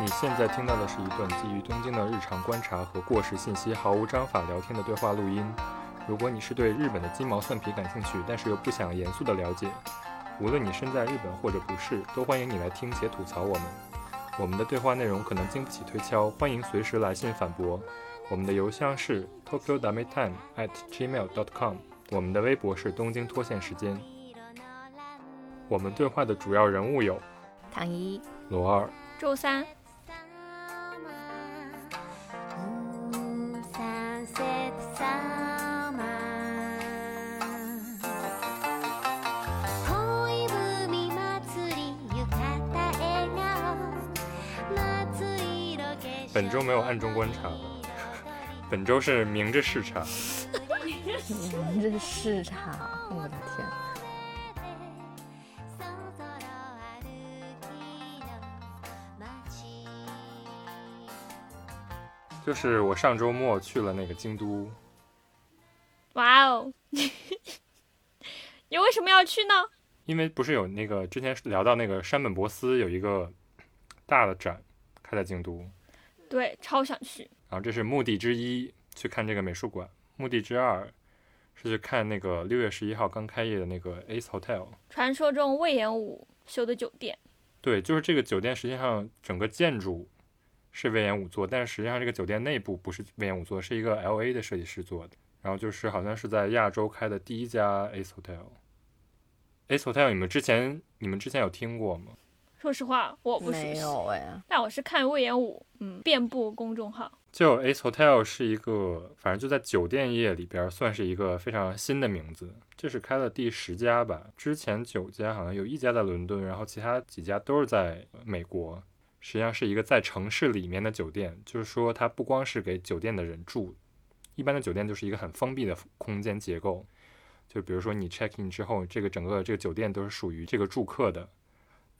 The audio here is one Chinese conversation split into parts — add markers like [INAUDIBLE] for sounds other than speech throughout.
你现在听到的是一段基于东京的日常观察和过时信息毫无章法聊天的对话录音。如果你是对日本的鸡毛蒜皮感兴趣，但是又不想严肃的了解，无论你身在日本或者不是，都欢迎你来听且吐槽我们。我们的对话内容可能经不起推敲，欢迎随时来信反驳。我们的邮箱是 tokyo dame time at gmail dot com，我们的微博是东京脱线时间。我们对话的主要人物有唐一、罗二、周三。中观察，[LAUGHS] 本周是明着视察。明着视察，我的天！就是我上周末去了那个京都。哇哦！[LAUGHS] 你为什么要去呢？因为不是有那个之前聊到那个山本博司有一个大的展开在京都。对，超想去。然后这是目的之一，去看这个美术馆。目的之二是去看那个六月十一号刚开业的那个 Ace Hotel，传说中魏延武修的酒店。对，就是这个酒店，实际上整个建筑是魏延武做，但是实际上这个酒店内部不是魏延武做，是一个 L A 的设计师做的。然后就是好像是在亚洲开的第一家 Ace Hotel。Ace Hotel，你们之前你们之前有听过吗？说实话，我不没有哎。但我是看魏延武，嗯，遍布公众号。就 Ace Hotel 是一个，反正就在酒店业里边算是一个非常新的名字。这是开了第十家吧？之前九家好像有一家在伦敦，然后其他几家都是在美国。实际上是一个在城市里面的酒店，就是说它不光是给酒店的人住，一般的酒店就是一个很封闭的空间结构。就比如说你 check in 之后，这个整个这个酒店都是属于这个住客的。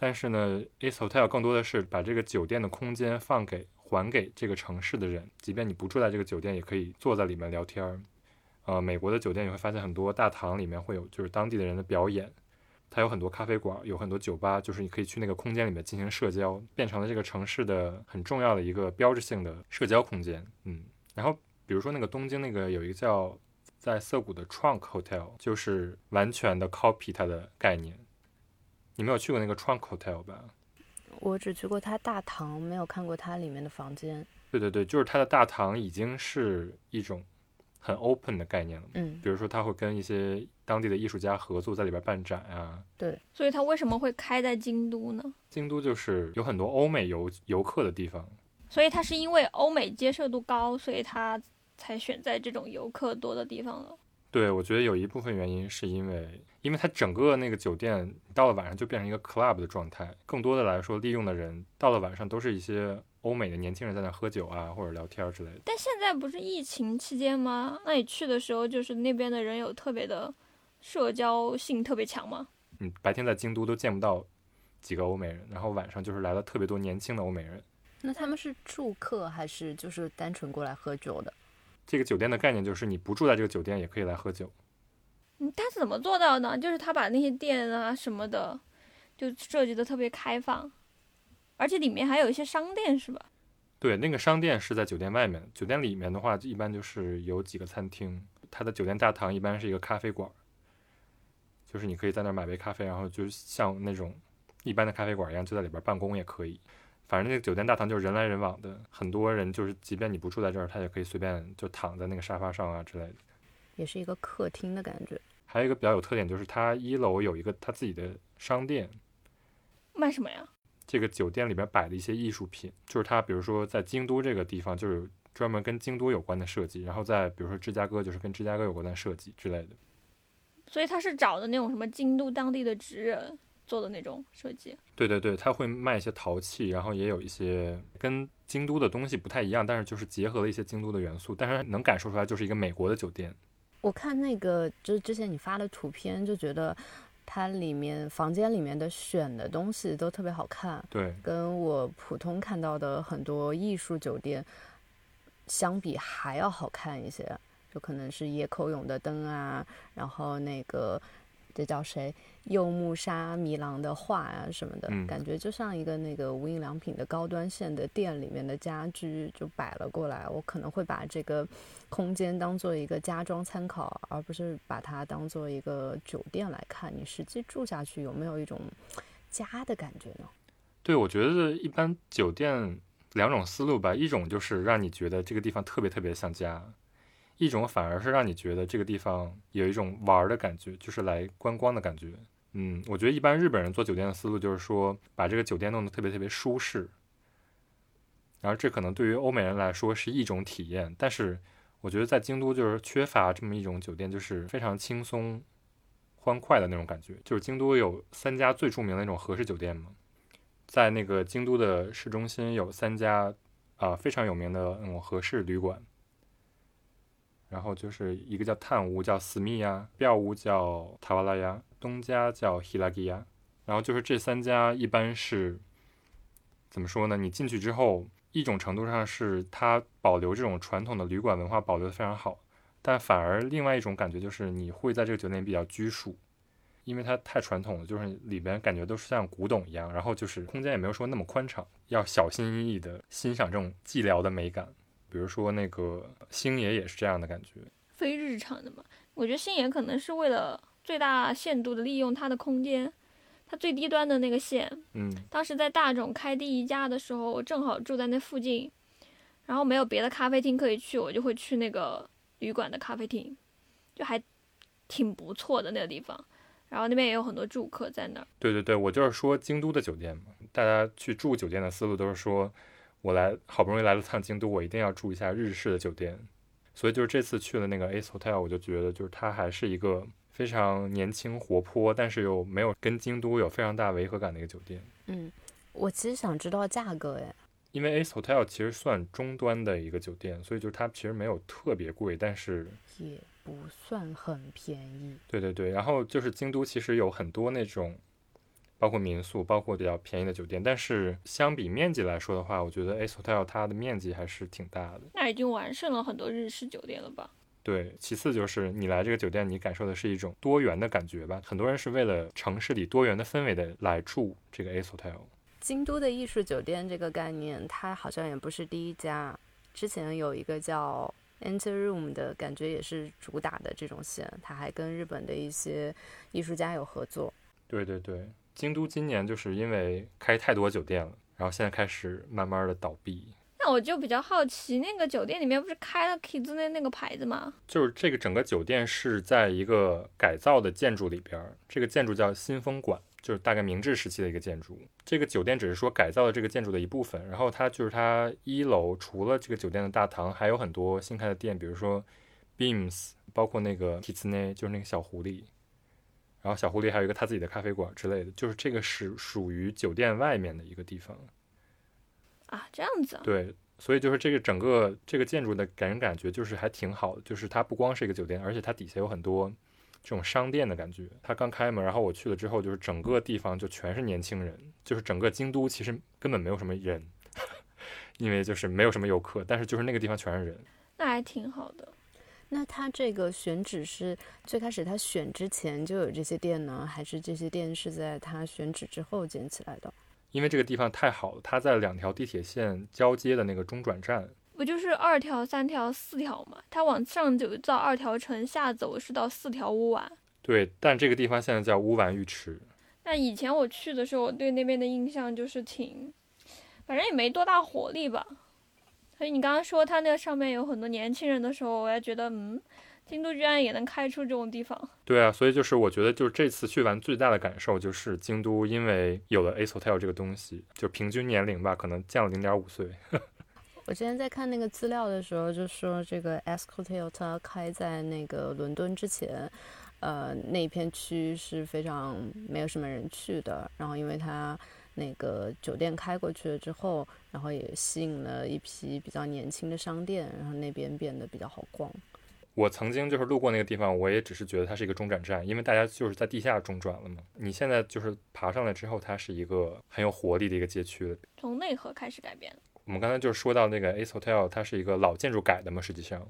但是呢，Ace Hotel 更多的是把这个酒店的空间放给还给这个城市的人，即便你不住在这个酒店，也可以坐在里面聊天儿。呃，美国的酒店你会发现很多大堂里面会有就是当地的人的表演，它有很多咖啡馆，有很多酒吧，就是你可以去那个空间里面进行社交，变成了这个城市的很重要的一个标志性的社交空间。嗯，然后比如说那个东京那个有一个叫在涩谷的 Trunk Hotel，就是完全的 copy 它的概念。你没有去过那个 Trunk Hotel 吧？我只去过它大堂，没有看过它里面的房间。对对对，就是它的大堂已经是一种很 open 的概念了。嗯，比如说他会跟一些当地的艺术家合作，在里边办展啊。对，所以它为什么会开在京都呢？京都就是有很多欧美游游客的地方，所以它是因为欧美接受度高，所以它才选在这种游客多的地方了。对，我觉得有一部分原因是因为，因为它整个那个酒店到了晚上就变成一个 club 的状态，更多的来说，利用的人到了晚上都是一些欧美的年轻人在那喝酒啊，或者聊天之类的。但现在不是疫情期间吗？那你去的时候，就是那边的人有特别的社交性特别强吗？嗯，白天在京都都见不到几个欧美人，然后晚上就是来了特别多年轻的欧美人。那他们是住客还是就是单纯过来喝酒的？这个酒店的概念就是你不住在这个酒店也可以来喝酒。嗯，他是怎么做到呢？就是他把那些店啊什么的，就设计的特别开放，而且里面还有一些商店，是吧？对，那个商店是在酒店外面，酒店里面的话一般就是有几个餐厅。它的酒店大堂一般是一个咖啡馆，就是你可以在那儿买杯咖啡，然后就像那种一般的咖啡馆一样，就在里边办公也可以。反正那个酒店大堂就是人来人往的，很多人就是，即便你不住在这儿，他也可以随便就躺在那个沙发上啊之类的，也是一个客厅的感觉。还有一个比较有特点就是，它一楼有一个他自己的商店，卖什么呀？这个酒店里边摆的一些艺术品，就是它，比如说在京都这个地方，就是专门跟京都有关的设计，然后在比如说芝加哥，就是跟芝加哥有关的设计之类的。所以他是找的那种什么京都当地的职人。做的那种设计，对对对，他会卖一些陶器，然后也有一些跟京都的东西不太一样，但是就是结合了一些京都的元素，但是能感受出来就是一个美国的酒店。我看那个就是之前你发的图片，就觉得它里面房间里面的选的东西都特别好看，对，跟我普通看到的很多艺术酒店相比还要好看一些，就可能是野口勇的灯啊，然后那个。这叫谁？柚木沙弥郎的画啊什么的，嗯感觉就像一个那个无印良品的高端线的店里面的家居就摆了过来。我可能会把这个空间当做一个家装参考，而不是把它当做一个酒店来看。你实际住下去有没有一种家的感觉呢？对，我觉得一般酒店两种思路吧，一种就是让你觉得这个地方特别特别像家，一种反而是让你觉得这个地方有一种玩的感觉，就是来观光的感觉。嗯，我觉得一般日本人做酒店的思路就是说，把这个酒店弄得特别特别舒适，然后这可能对于欧美人来说是一种体验，但是我觉得在京都就是缺乏这么一种酒店，就是非常轻松、欢快的那种感觉。就是京都有三家最著名的那种和式酒店嘛，在那个京都的市中心有三家啊、非常有名的那种和式旅馆，然后就是一个叫炭屋，叫思密呀；表屋叫塔瓦拉呀；东家叫 Hilagi 呀。然后就是这三家一般是怎么说呢？你进去之后，一种程度上是它保留这种传统的旅馆文化保留的非常好，但反而另外一种感觉就是你会在这个酒店比较拘束。因为它太传统了，就是里边感觉都是像古董一样，然后就是空间也没有说那么宽敞，要小心翼翼的欣赏这种寂寥的美感。比如说那个星爷也是这样的感觉，非日常的嘛。我觉得星爷可能是为了最大限度的利用它的空间，它最低端的那个线。嗯，当时在大众开第一家的时候，我正好住在那附近，然后没有别的咖啡厅可以去，我就会去那个旅馆的咖啡厅，就还挺不错的那个地方。然后那边也有很多住客在那儿。对对对，我就是说京都的酒店嘛，大家去住酒店的思路都是说，我来好不容易来了趟京都，我一定要住一下日式的酒店。所以就是这次去了那个 Ace Hotel，我就觉得就是它还是一个非常年轻活泼，但是又没有跟京都有非常大违和感的一个酒店。嗯，我其实想知道价格，诶，因为 Ace Hotel 其实算中端的一个酒店，所以就是它其实没有特别贵，但是也不算很便宜。对对对，然后就是京都其实有很多那种，包括民宿，包括比较便宜的酒店，但是相比面积来说的话，我觉得 Ace Hotel 它的面积还是挺大的。那已经完胜了很多日式酒店了吧？对，其次就是你来这个酒店，你感受的是一种多元的感觉吧。很多人是为了城市里多元的氛围的来住这个 Ace Hotel。京都的艺术酒店这个概念，它好像也不是第一家，之前有一个叫 Enter Room 的感觉也是主打的这种线，它还跟日本的一些艺术家有合作。对对对，京都今年就是因为开太多酒店了，然后现在开始慢慢的倒闭。那我就比较好奇，那个酒店里面不是开了 Kids 那那个牌子吗？就是这个整个酒店是在一个改造的建筑里边儿，这个建筑叫新风馆，就是大概明治时期的一个建筑。这个酒店只是说改造了这个建筑的一部分，然后它就是它一楼除了这个酒店的大堂，还有很多新开的店，比如说 Beams，包括那个 Kitsune，就是那个小狐狸，然后小狐狸还有一个他自己的咖啡馆之类的，就是这个是属于酒店外面的一个地方。啊，这样子啊。对，所以就是这个整个这个建筑的给人感觉就是还挺好的，就是它不光是一个酒店，而且它底下有很多这种商店的感觉。它刚开门，然后我去了之后，就是整个地方就全是年轻人，就是整个京都其实根本没有什么人，[LAUGHS] 因为就是没有什么游客，但是就是那个地方全是人。那还挺好的。那他这个选址是最开始他选之前就有这些店呢，还是这些店是在他选址之后建起来的？因为这个地方太好了，它在两条地铁线交接的那个中转站。不就是二条、三条、四条嘛？它往上走到二条城，下走是到四条乌丸。对，但这个地方现在叫乌丸浴池。那以前我去的时候，我对那边的印象就是挺，反正也没多大活力吧。所以你刚刚说它那个上面有很多年轻人的时候，我还觉得，嗯，京都居然也能开出这种地方。对啊，所以就是我觉得，就是这次去玩最大的感受就是京都因为有了 Ace Hotel 这个东西，就平均年龄吧，可能降了零点五岁。[LAUGHS] 我之前在看那个资料的时候，就说这个 S Hotel 它开在那个伦敦之前，呃，那片区是非常没有什么人去的。然后因为它那个酒店开过去了之后，然后也吸引了一批比较年轻的商店，然后那边变得比较好逛。我曾经就是路过那个地方，我也只是觉得它是一个中转站，因为大家就是在地下中转了嘛。你现在就是爬上来之后，它是一个很有活力的一个街区。从内核开始改变。我们刚才就是说到那个 Ace Hotel，它是一个老建筑改的嘛，实际上。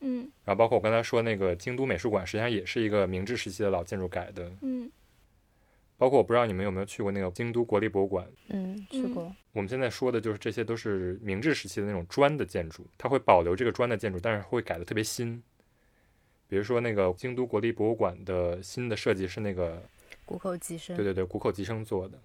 嗯然后包括我刚才说那个京都美术馆，实际上也是一个明治时期的老建筑改的。嗯包括我不知道你们有没有去过那个京都国立博物馆，嗯，去嗯过。我们现在说的就是这些都是明治时期的那种砖的建筑，它会保留这个砖的建筑，但是会改的特别新。比如说那个京都国立博物馆的新的设计是那个，谷口吉生。对对对，谷口吉生做的，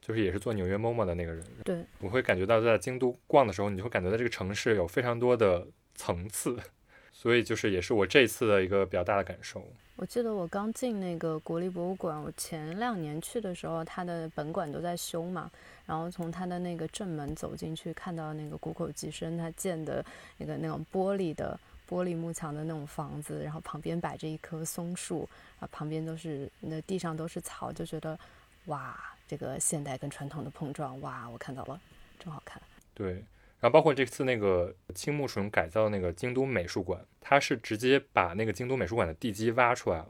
就是也是做纽约 MoMA 的那个人。对我会感觉到在京都逛的时候，你就会感觉到这个城市有非常多的层次，[LAUGHS] 所以就是也是我这次的一个比较大的感受。我记得我刚进那个国立博物馆，我前两年去的时候，它的本馆都在修嘛，然后从它的那个正门走进去，看到那个谷口吉生他建的那个那种玻璃的玻璃幕墙的那种房子，然后旁边摆着一棵松树，啊，旁边都是那地上都是草，就觉得哇，这个现代跟传统的碰撞，哇，我看到了，真好看。对，然后包括这次那个青木纯改造的那个京都美术馆，它是直接把那个京都美术馆的地基挖出来了。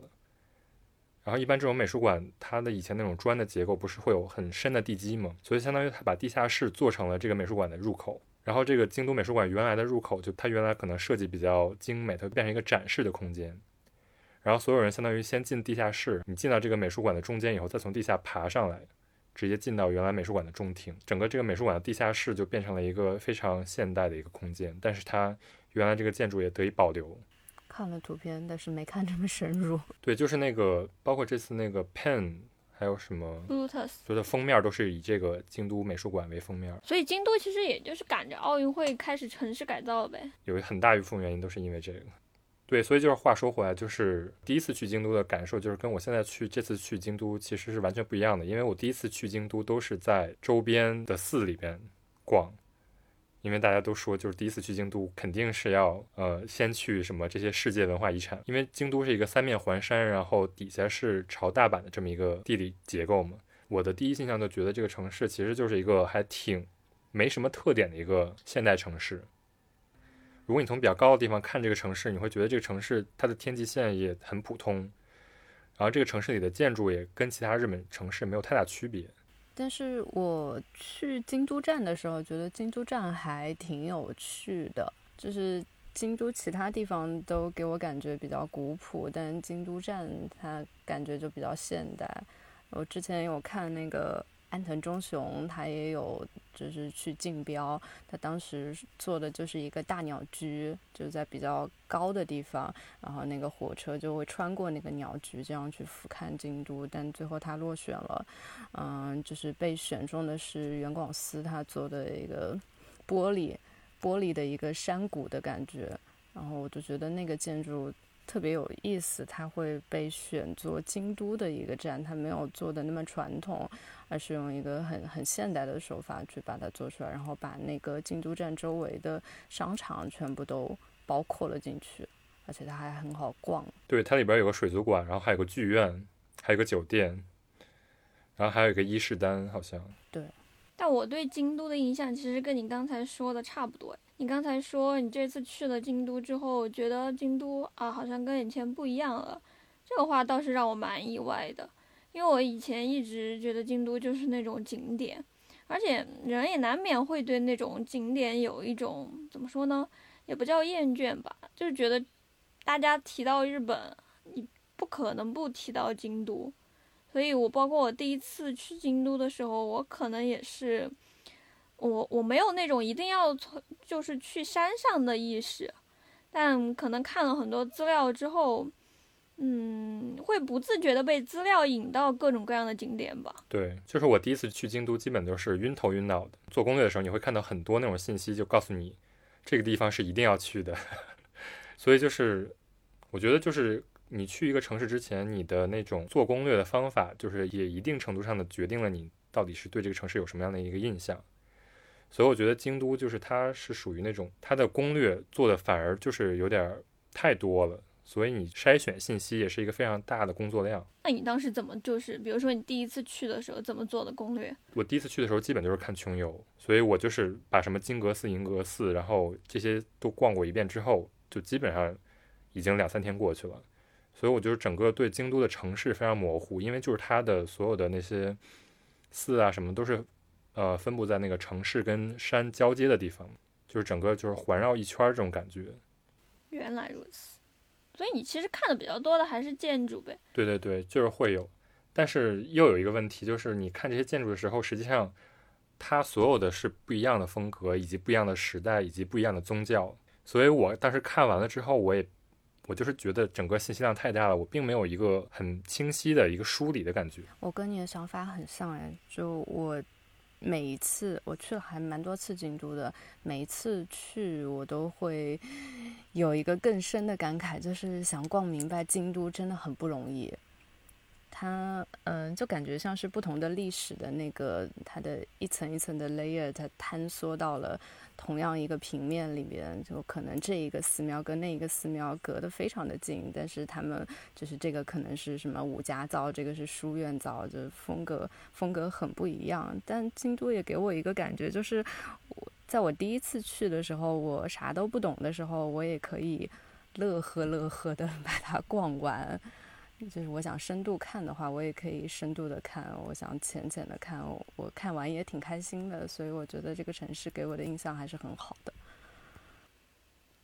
然后一般这种美术馆，它的以前那种砖的结构不是会有很深的地基吗？所以相当于它把地下室做成了这个美术馆的入口。然后这个京都美术馆原来的入口，就它原来可能设计比较精美，它变成一个展示的空间。然后所有人相当于先进地下室，你进到这个美术馆的中间以后，再从地下爬上来，直接进到原来美术馆的中庭。整个这个美术馆的地下室就变成了一个非常现代的一个空间，但是它原来这个建筑也得以保留。看了图片，但是没看这么深入。对，就是那个，包括这次那个 Pen，还有什么，，Bluetooth。就是封面都是以这个京都美术馆为封面，所以京都其实也就是赶着奥运会开始城市改造呗。有很大一部分原因都是因为这个。对，所以就是话说回来，就是第一次去京都的感受，就是跟我现在去这次去京都其实是完全不一样的。因为我第一次去京都都是在周边的寺里边逛，因为大家都说就是第一次去京都肯定是要呃先去什么这些世界文化遗产，因为京都是一个三面环山，然后底下是朝大阪的这么一个地理结构嘛。我的第一印象就觉得这个城市其实就是一个还挺没什么特点的一个现代城市。如果你从比较高的地方看这个城市，你会觉得这个城市它的天际线也很普通，然后这个城市里的建筑也跟其他日本城市没有太大区别。但是我去京都站的时候，觉得京都站还挺有趣的，就是京都其他地方都给我感觉比较古朴，但京都站它感觉就比较现代。我之前有看那个安藤忠雄，他也有就是去竞标，他当时做的就是一个大鸟居，就在比较高的地方，然后那个火车就会穿过那个鸟居，这样去俯瞰京都。但最后他落选了，嗯，就是被选中的是原广司他做的一个玻璃玻璃的一个山谷的感觉，然后我就觉得那个建筑特别有意思，它会被选做京都的一个站，它没有做的那么传统，而是用一个很很现代的手法去把它做出来，然后把那个京都站周围的商场全部都包括了进去，而且它还很好逛。对，它里边有个水族馆，然后还有个剧院，还有个酒店，然后还有一个伊势丹，好像。对但我对京都的印象其实跟你刚才说的差不多。你刚才说你这次去了京都之后，觉得京都啊好像跟以前不一样了，这个话倒是让我蛮意外的，因为我以前一直觉得京都就是那种景点，而且人也难免会对那种景点有一种怎么说呢，也不叫厌倦吧，就是觉得大家提到日本，你不可能不提到京都。所以我包括我第一次去京都的时候，我可能也是，我我没有那种一定要从就是去山上的意识，但可能看了很多资料之后，嗯，会不自觉的被资料引到各种各样的景点吧。对，就是我第一次去京都，基本都是晕头晕脑的。做攻略的时候，你会看到很多那种信息，就告诉你这个地方是一定要去的。[LAUGHS] 所以就是，我觉得就是你去一个城市之前，你的那种做攻略的方法，就是也一定程度上的决定了你到底是对这个城市有什么样的一个印象。所以我觉得京都就是它是属于那种它的攻略做的反而就是有点儿太多了，所以你筛选信息也是一个非常大的工作量。那你当时怎么就是，比如说你第一次去的时候怎么做的攻略？我第一次去的时候，基本就是看穷游，所以我就是把什么金阁寺、银阁寺，然后这些都逛过一遍之后，就基本上已经两三天过去了。所以我就是整个对京都的城市非常模糊，因为就是它的所有的那些寺啊什么都是呃分布在那个城市跟山交接的地方，就是整个就是环绕一圈儿这种感觉。原来如此，所以你其实看的比较多的还是建筑呗。对对对，就是会有，但是又有一个问题，就是你看这些建筑的时候，实际上它所有的是不一样的风格，以及不一样的时代，以及不一样的宗教。所以我当时看完了之后，我也我就是觉得整个信息量太大了，我并没有一个很清晰的一个梳理的感觉。我跟你的想法很像哎，就我每一次我去了还蛮多次京都的，每一次去我都会有一个更深的感慨，就是想逛明白京都真的很不容易。它嗯，就感觉像是不同的历史的那个它的一层一层的 layer，它坍缩到了。同样一个平面里边，就可能这一个寺庙跟那一个寺庙隔得非常的近，但是他们就是这个可能是什么武家造，这个是书院造，就风格风格很不一样。但京都也给我一个感觉，就是我在我第一次去的时候，我啥都不懂的时候，我也可以乐呵乐呵的 [LAUGHS] 把它逛完。就是我想深度看的话，我也可以深度的看；我想浅浅的看，我看完也挺开心的。所以我觉得这个城市给我的印象还是很好的。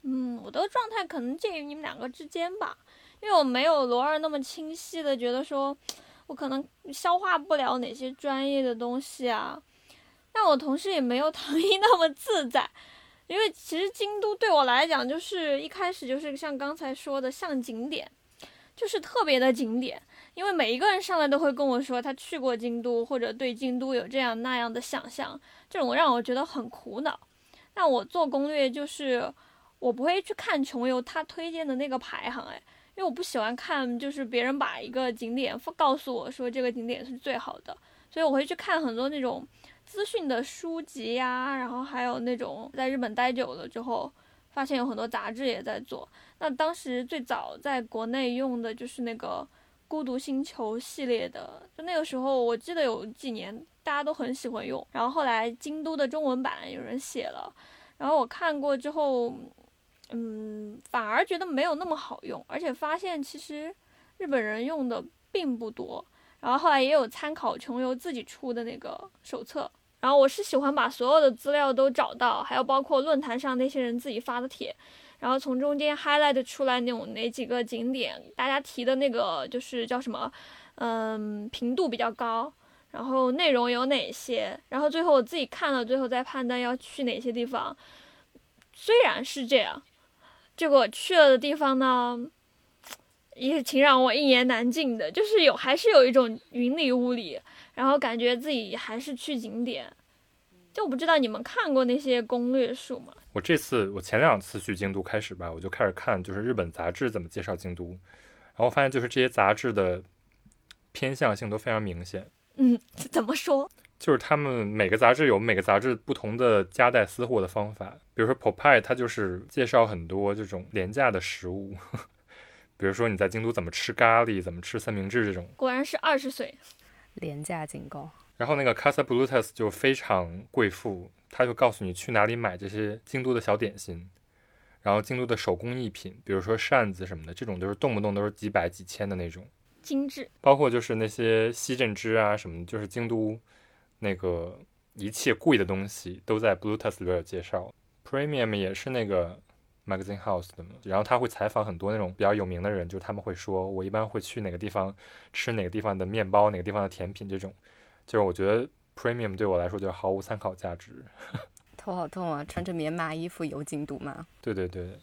嗯，我的状态可能介于你们两个之间吧，因为我没有罗二那么清晰的觉得说，我可能消化不了哪些专业的东西啊。但我同时也没有唐一那么自在，因为其实京都对我来讲，就是一开始就是像刚才说的，像景点。就是特别的景点，因为每一个人上来都会跟我说他去过京都，或者对京都有这样那样的想象，这种让我觉得很苦恼。那我做攻略就是我不会去看穷游他推荐的那个排行，哎，因为我不喜欢看就是别人把一个景点告诉我说这个景点是最好的，所以我会去看很多那种资讯的书籍呀，然后还有那种在日本待久了之后。发现有很多杂志也在做。那当时最早在国内用的就是那个《孤独星球》系列的，就那个时候我记得有几年大家都很喜欢用。然后后来京都的中文版有人写了，然后我看过之后，嗯，反而觉得没有那么好用，而且发现其实日本人用的并不多。然后后来也有参考穷游自己出的那个手册。然后我是喜欢把所有的资料都找到，还有包括论坛上那些人自己发的帖，然后从中间 highlight 出来那种哪几个景点，大家提的那个就是叫什么，嗯，频度比较高，然后内容有哪些，然后最后我自己看了，最后再判断要去哪些地方。虽然是这样，结果去了的地方呢，也挺让我一言难尽的，就是有还是有一种云里雾里。然后感觉自己还是去景点，就不知道你们看过那些攻略书吗？我这次我前两次去京都开始吧，我就开始看就是日本杂志怎么介绍京都，然后发现就是这些杂志的偏向性都非常明显。嗯，怎么说？就是他们每个杂志有每个杂志不同的夹带私货的方法，比如说 Popai，它就是介绍很多这种廉价的食物，[LAUGHS] 比如说你在京都怎么吃咖喱，怎么吃三明治这种。果然是二十岁。廉价警告。然后那个 Casa Bluetooth 就非常贵妇，他就告诉你去哪里买这些京都的小点心，然后京都的手工艺品，比如说扇子什么的，这种就是动不动都是几百几千的那种，精致。包括就是那些西镇织啊什么，就是京都那个一切贵的东西都在 Bluetooth 里边有介绍。Premium 也是那个。Magazine House 的嘛，然后他会采访很多那种比较有名的人，就是他们会说，我一般会去哪个地方吃哪个地方的面包，哪个地方的甜品，这种，就是我觉得 Premium 对我来说就毫无参考价值。[LAUGHS] 头好痛啊！穿着棉麻衣服游京都吗？对对对。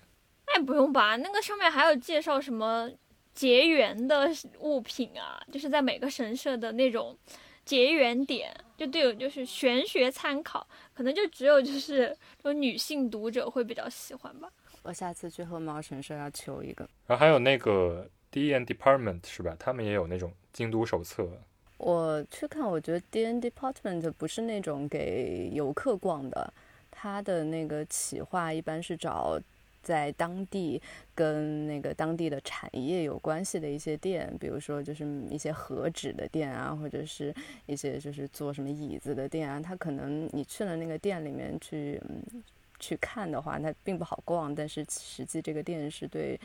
那也不用吧，那个上面还有介绍什么结缘的物品啊，就是在每个神社的那种结缘点，就对，就是玄学参考，可能就只有就是说女性读者会比较喜欢吧。我下次去鹤猫神社要求一个，然后还有那个 D N Department 是吧？他们也有那种京都手册。我去看，我觉得 D N Department 不是那种给游客逛的，它的那个企划一般是找在当地跟那个当地的产业有关系的一些店，比如说就是一些和纸的店啊，或者是一些就是做什么椅子的店啊，他可能你去了那个店里面去。去看的话，它并不好逛，但是实际这个店是对，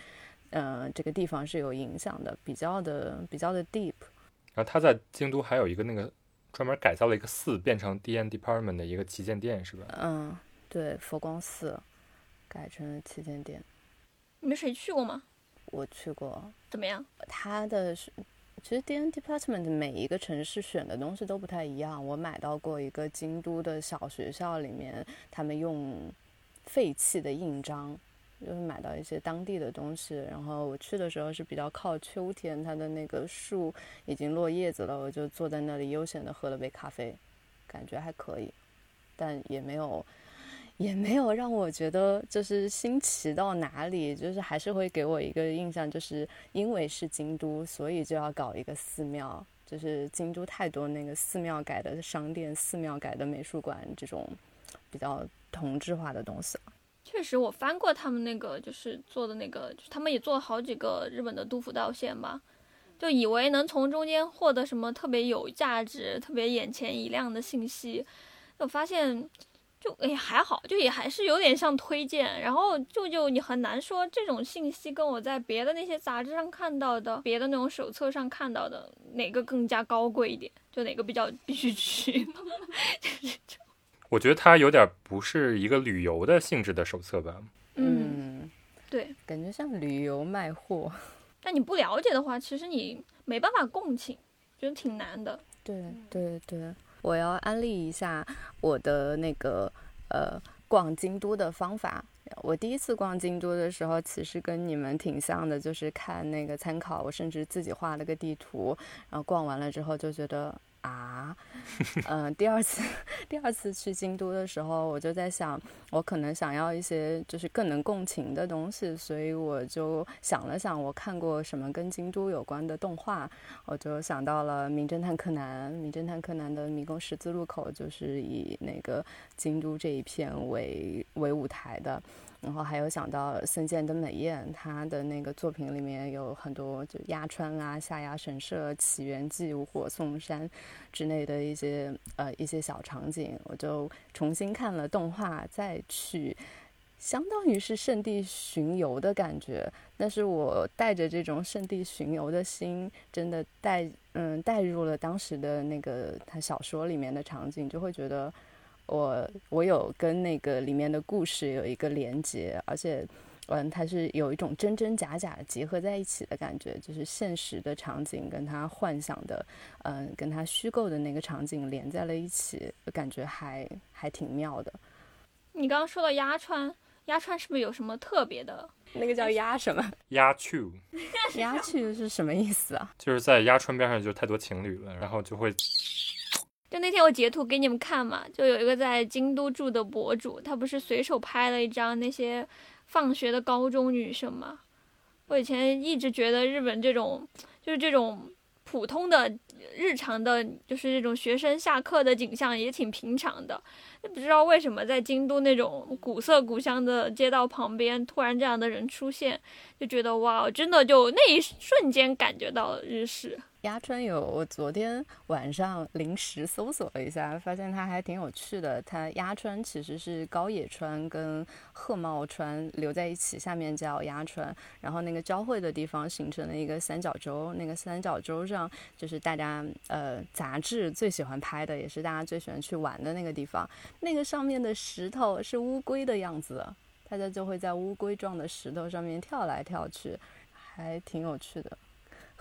呃，这个地方是有影响的，比较的比较的 deep。然后他在京都还有一个那个专门改造了一个寺，变成 D N Department 的一个旗舰店，是吧？嗯，对，佛光寺改成了旗舰店。你们谁去过吗？我去过，怎么样？他的是，其实 DN Department 每一个城市选的东西都不太一样。我买到过一个京都的小学校里面，他们用废弃的印章，就是买到一些当地的东西。然后我去的时候是比较靠秋天，它的那个树已经落叶子了，我就坐在那里悠闲的喝了杯咖啡，感觉还可以，但也没有。也没有让我觉得就是新奇到哪里，就是还是会给我一个印象，就是因为是京都，所以就要搞一个寺庙。就是京都太多那个寺庙改的商店、寺庙改的美术馆这种比较同质化的东西了。确实，我翻过他们那个就是做的那个，他们也做了好几个日本的杜甫道线吧，就以为能从中间获得什么特别有价值、特别眼前一亮的信息，我发现。就哎还好，就也还是有点像推荐，然后就就你很难说这种信息跟我在别的那些杂志上看到的、别的那种手册上看到的哪个更加高贵一点，就哪个比较必须去。[LAUGHS] 我觉得它有点不是一个旅游的性质的手册吧。嗯，对，感觉像旅游卖货。[LAUGHS] 但你不了解的话，其实你没办法共情，觉得挺难的。对对对。我要安利一下我的那个呃逛京都的方法。我第一次逛京都的时候，其实跟你们挺像的，就是看那个参考，我甚至自己画了个地图，然后逛完了之后就觉得。啊，嗯，第二次，第二次去京都的时候，我就在想，我可能想要一些就是更能共情的东西，所以我就想了想，我看过什么跟京都有关的动画，我就想到了《名侦探柯南》，《名侦探柯南》的迷宫十字路口就是以那个京都这一片为为舞台的。然后还有想到森见登美彦，他的那个作品里面有很多就鸭川啊、下鸭神社、起源记、火松山之类的一些呃一些小场景，我就重新看了动画再去，相当于是圣地巡游的感觉。但是我带着这种圣地巡游的心，真的带嗯带入了当时的那个他小说里面的场景，就会觉得。我我有跟那个里面的故事有一个连接，而且，嗯，它是有一种真真假假结合在一起的感觉，就是现实的场景跟他幻想的，嗯，跟他虚构的那个场景连在了一起，感觉还还挺妙的。你刚刚说到鸭川，鸭川是不是有什么特别的？那个叫鸭什么？[LAUGHS] 鸭去，鸭去是什么意思啊？[LAUGHS] 就是在鸭川边上就太多情侣了，然后就会。就那天我截图给你们看嘛，就有一个在京都住的博主，他不是随手拍了一张那些放学的高中女生嘛。我以前一直觉得日本这种就是这种普通的日常的，就是这种学生下课的景象也挺平常的。不知道为什么在京都那种古色古香的街道旁边，突然这样的人出现，就觉得哇，真的就那一瞬间感觉到了日式。鸭川有，我昨天晚上临时搜索了一下，发现它还挺有趣的。它鸭川其实是高野川跟鹤茂川留在一起，下面叫鸭川，然后那个交汇的地方形成了一个三角洲。那个三角洲上就是大家呃杂志最喜欢拍的，也是大家最喜欢去玩的那个地方。那个上面的石头是乌龟的样子，大家就会在乌龟状的石头上面跳来跳去，还挺有趣的。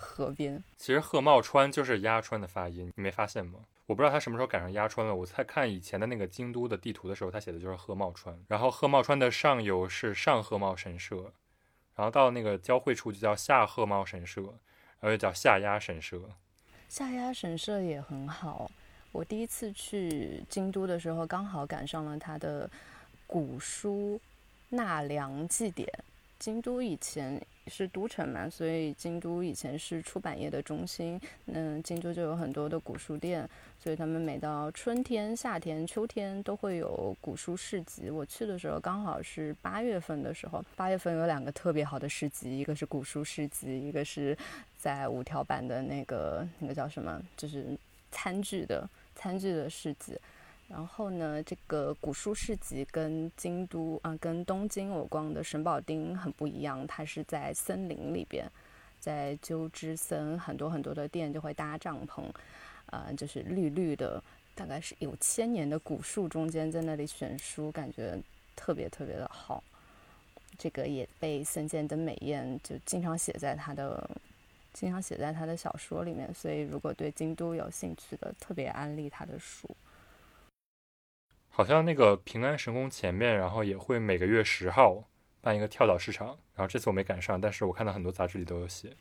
河边，其实贺茂川就是鸭川的发音，你没发现吗？我不知道他什么时候赶上鸭川了。我在看以前的那个京都的地图的时候，他写的就是贺茂川。然后贺茂川的上游是上贺茂神社，然后到那个交汇处就叫下贺茂神社，然后又叫下鸭神社。下鸭神社也很好。我第一次去京都的时候，刚好赶上了他的古书纳凉祭典。京都以前是都城嘛，所以京都以前是出版业的中心。嗯，京都就有很多的古书店，所以他们每到春天、夏天、秋天都会有古书市集。我去的时候刚好是八月份的时候，八月份有两个特别好的市集，一个是古书市集，一个是在五条版的那个那个叫什么，就是餐具的餐具的市集。然后呢，这个古书市集跟京都啊，跟东京我逛的神保町很不一样。它是在森林里边，在鸠之森，很多很多的店就会搭帐篷，啊，就是绿绿的，大概是有千年的古树中间，在那里选书，感觉特别特别的好。这个也被森见登美彦就经常写在他的经常写在他的小说里面，所以如果对京都有兴趣的，特别安利他的书。好像那个平安神宫前面，然后也会每个月十号办一个跳蚤市场，然后这次我没赶上，但是我看到很多杂志里都有写。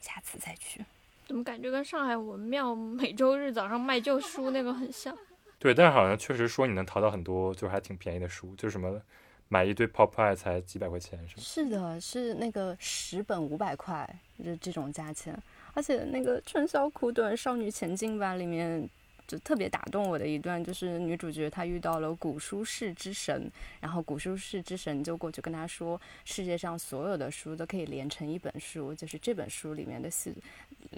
下次再去。怎么感觉跟上海文庙每周日早上卖旧书那个很像？[LAUGHS] 对，但是好像确实说你能淘到很多，就是还挺便宜的书，就是什么买一堆 Pop 才几百块钱是吗？是的，是那个十本五百块，就这种价钱。而且那个《春宵苦短，少女前进吧》里面就特别打动我的一段，就是女主角她遇到了古书室之神，然后古书室之神就过去跟她说，世界上所有的书都可以连成一本书，就是这本书里面的信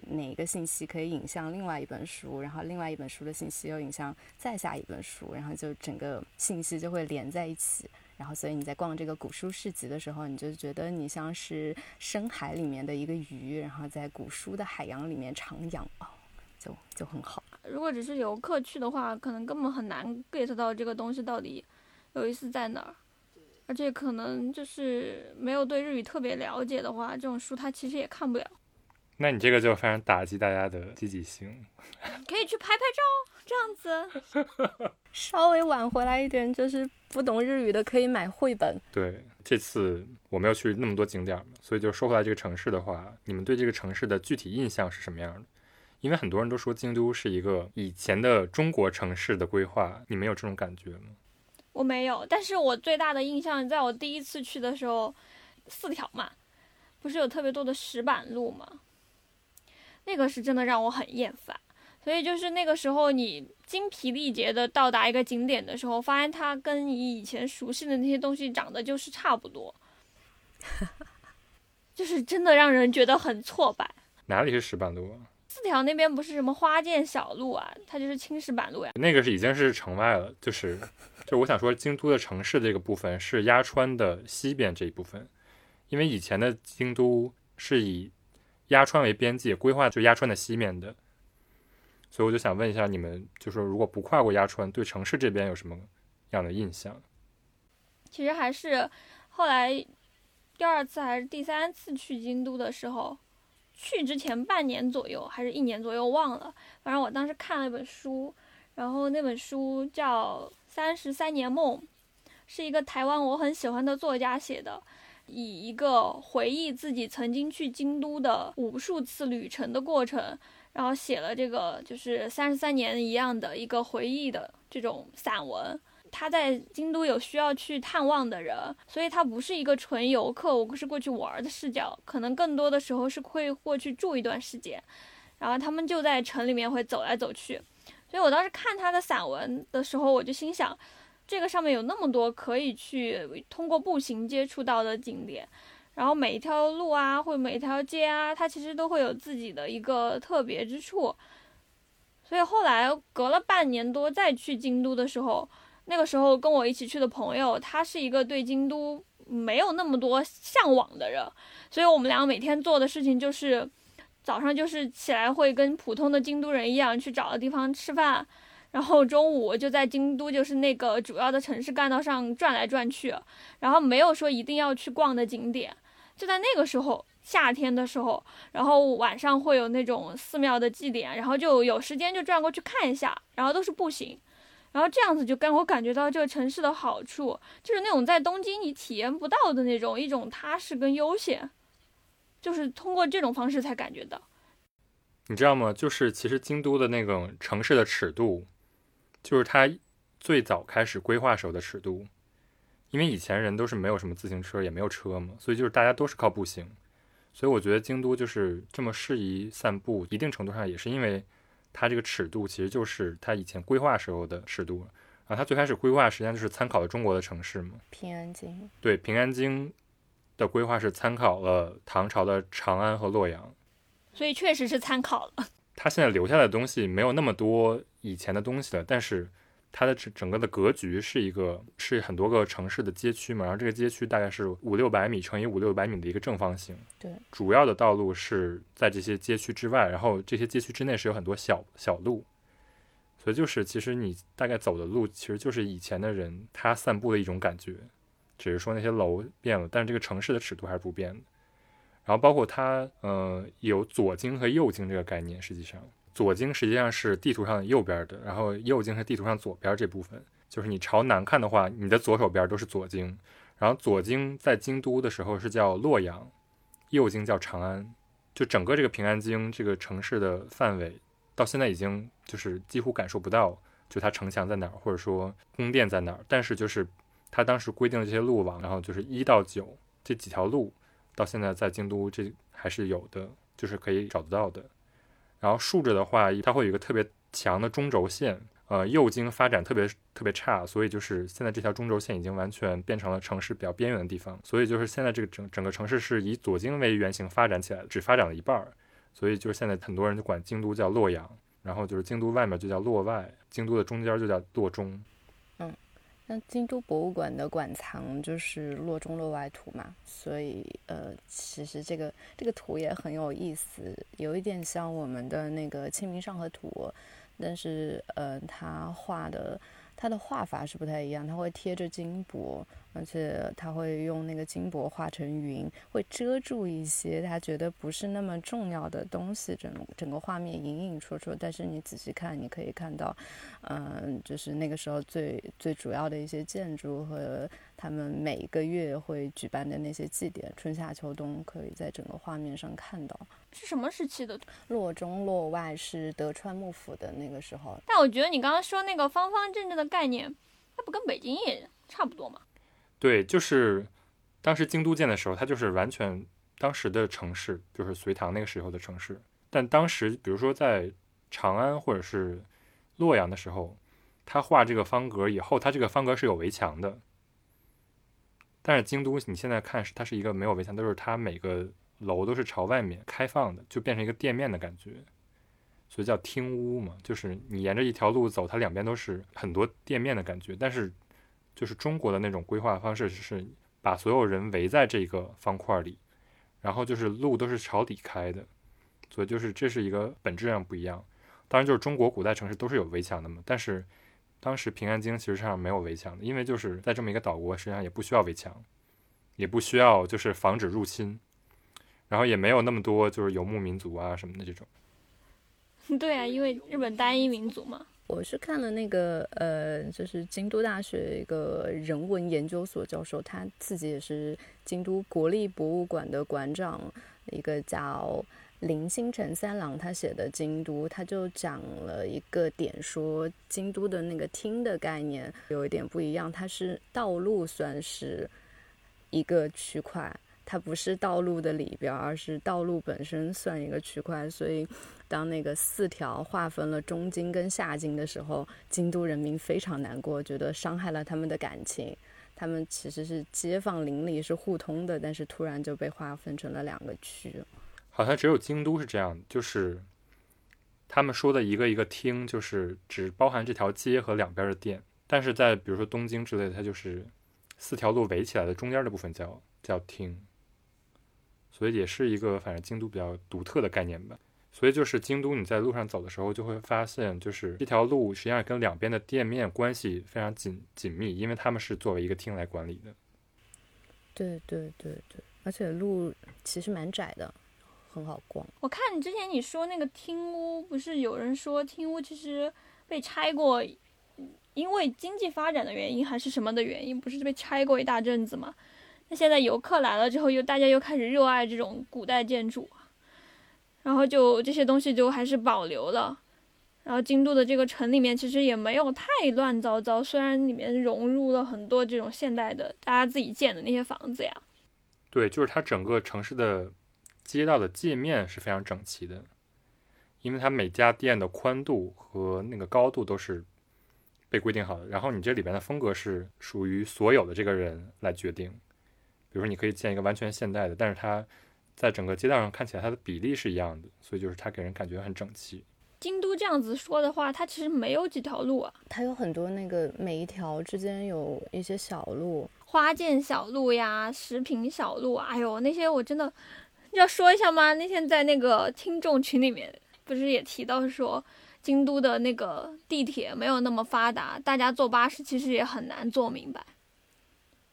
哪个信息可以引向另外一本书，然后另外一本书的信息又引向再下一本书，然后就整个信息就会连在一起。然后，所以你在逛这个古书市集的时候，你就觉得你像是深海里面的一个鱼，然后在古书的海洋里面徜徉，哦，就就很好。如果只是游客去的话，可能根本很难 get 到这个东西到底有意思在哪儿。而且可能就是没有对日语特别了解的话，这种书他其实也看不了。那你这个就非常打击大家的积极性。可以去拍拍照，这样子。[LAUGHS] 稍微晚回来一点，就是不懂日语的可以买绘本。对，这次我没有去那么多景点嘛，所以就说回来这个城市的话，你们对这个城市的具体印象是什么样的？因为很多人都说京都是一个以前的中国城市的规划，你们有这种感觉吗？我没有，但是我最大的印象，在我第一次去的时候，四条嘛，不是有特别多的石板路吗？那个是真的让我很厌烦，所以就是那个时候你精疲力竭的到达一个景点的时候，发现它跟你以前熟悉的那些东西长得就是差不多，[LAUGHS] 就是真的让人觉得很挫败。哪里是石板路啊？四条那边不是什么花见小路啊，它就是青石板路呀。那个是已经是城外了，就是，就我想说，京都的城市这个部分是鸭川的西边这一部分，因为以前的京都是以。鸭川为边界规划，就鸭川的西面的，所以我就想问一下你们，就说如果不跨过鸭川，对城市这边有什么样的印象？其实还是后来第二次还是第三次去京都的时候，去之前半年左右还是一年左右忘了，反正我当时看了一本书，然后那本书叫《三十三年梦》，是一个台湾我很喜欢的作家写的。以一个回忆自己曾经去京都的无数次旅程的过程，然后写了这个就是三十三年一样的一个回忆的这种散文。他在京都有需要去探望的人，所以他不是一个纯游客，我不是过去玩的视角，可能更多的时候是会过去住一段时间。然后他们就在城里面会走来走去，所以我当时看他的散文的时候，我就心想。这个上面有那么多可以去通过步行接触到的景点，然后每一条路啊，或者每一条街啊，它其实都会有自己的一个特别之处。所以后来隔了半年多再去京都的时候，那个时候跟我一起去的朋友，他是一个对京都没有那么多向往的人，所以我们俩每天做的事情就是早上就是起来会跟普通的京都人一样去找个地方吃饭。然后中午就在京都，就是那个主要的城市干道上转来转去，然后没有说一定要去逛的景点。就在那个时候，夏天的时候，然后晚上会有那种寺庙的祭典，然后就有时间就转过去看一下，然后都是步行，然后这样子就跟我感觉到这个城市的好处，就是那种在东京你体验不到的那种一种踏实跟悠闲，就是通过这种方式才感觉到。你知道吗？就是其实京都的那种城市的尺度。就是它最早开始规划时候的尺度，因为以前人都是没有什么自行车，也没有车嘛，所以就是大家都是靠步行。所以我觉得京都就是这么适宜散步，一定程度上也是因为它这个尺度其实就是它以前规划时候的尺度。了。啊它最开始规划实际上就是参考了中国的城市嘛。平安京。对，平安京的规划是参考了唐朝的长安和洛阳。所以确实是参考了。[LAUGHS] 它现在留下来的东西没有那么多。以前的东西了，但是它的整整个的格局是一个是很多个城市的街区嘛，然后这个街区大概是五六百米乘以五六百米的一个正方形。对，主要的道路是在这些街区之外，然后这些街区之内是有很多小小路，所以就是其实你大概走的路其实就是以前的人他散步的一种感觉，只是说那些楼变了，但是这个城市的尺度还是不变的。然后包括它，呃，有左经和右经这个概念。实际上，左京实际上是地图上右边的，然后右京是地图上左边这部分。就是你朝南看的话，你的左手边都是左京。然后左京在京都的时候是叫洛阳，右京叫长安。就整个这个平安京这个城市的范围，到现在已经就是几乎感受不到，就它城墙在哪儿，或者说宫殿在哪儿。但是就是它当时规定的这些路网，然后就是一到九这几条路。到现在在京都这还是有的，就是可以找得到的。然后竖着的话，它会有一个特别强的中轴线。呃，右京发展特别特别差，所以就是现在这条中轴线已经完全变成了城市比较边缘的地方。所以就是现在这个整整个城市是以左京为原型发展起来的，只发展了一半儿。所以就是现在很多人就管京都叫洛阳，然后就是京都外面就叫洛外，京都的中间就叫洛中。那京都博物馆的馆藏就是洛中洛外图嘛，所以呃，其实这个这个图也很有意思，有一点像我们的那个《清明上河图》，但是呃，他画的他的画法是不太一样，他会贴着金箔。而且他会用那个金箔画成云，会遮住一些他觉得不是那么重要的东西，整整个画面隐隐绰绰。但是你仔细看，你可以看到，嗯，就是那个时候最最主要的一些建筑和他们每一个月会举办的那些祭典，春夏秋冬可以在整个画面上看到。是什么时期的？洛中洛外是德川幕府的那个时候。但我觉得你刚刚说那个方方正正的概念，它不跟北京也差不多吗？对，就是当时京都建的时候，它就是完全当时的城市，就是隋唐那个时候的城市。但当时，比如说在长安或者是洛阳的时候，他画这个方格以后，它这个方格是有围墙的。但是京都你现在看它是一个没有围墙，都是它每个楼都是朝外面开放的，就变成一个店面的感觉，所以叫厅屋嘛。就是你沿着一条路走，它两边都是很多店面的感觉，但是。就是中国的那种规划方式，是把所有人围在这个方块里，然后就是路都是朝里开的，所以就是这是一个本质上不一样。当然，就是中国古代城市都是有围墙的嘛，但是当时平安京其实上没有围墙的，因为就是在这么一个岛国，实际上也不需要围墙，也不需要就是防止入侵，然后也没有那么多就是游牧民族啊什么的这种。[LAUGHS] 对啊，因为日本单一民族嘛。我是看了那个呃，就是京都大学一个人文研究所教授，他自己也是京都国立博物馆的馆长，一个叫林星辰三郎，他写的《京都》，他就讲了一个点，说京都的那个厅的概念有一点不一样，它是道路算是一个区块，它不是道路的里边，而是道路本身算一个区块，所以。当那个四条划分了中京跟下京的时候，京都人民非常难过，觉得伤害了他们的感情。他们其实是街坊邻里是互通的，但是突然就被划分成了两个区。好像只有京都是这样，就是他们说的一个一个厅，就是只包含这条街和两边的店。但是在比如说东京之类的，它就是四条路围起来的中间的部分叫叫厅，所以也是一个反正京都比较独特的概念吧。所以就是京都，你在路上走的时候，就会发现，就是这条路实际上跟两边的店面关系非常紧紧密，因为他们是作为一个厅来管理的。对对对对，而且路其实蛮窄的，很好逛。我看你之前你说那个厅屋，不是有人说厅屋其实被拆过，因为经济发展的原因还是什么的原因，不是被拆过一大阵子吗？那现在游客来了之后，又大家又开始热爱这种古代建筑。然后就这些东西就还是保留了，然后京都的这个城里面其实也没有太乱糟糟，虽然里面融入了很多这种现代的大家自己建的那些房子呀。对，就是它整个城市的街道的界面是非常整齐的，因为它每家店的宽度和那个高度都是被规定好的。然后你这里边的风格是属于所有的这个人来决定，比如说你可以建一个完全现代的，但是它。在整个街道上看起来，它的比例是一样的，所以就是它给人感觉很整齐。京都这样子说的话，它其实没有几条路啊，它有很多那个每一条之间有一些小路，花见小路呀、食品小路，哎呦，那些我真的要说一下吗？那天在那个听众群里面，不是也提到说，京都的那个地铁没有那么发达，大家坐巴士其实也很难坐明白。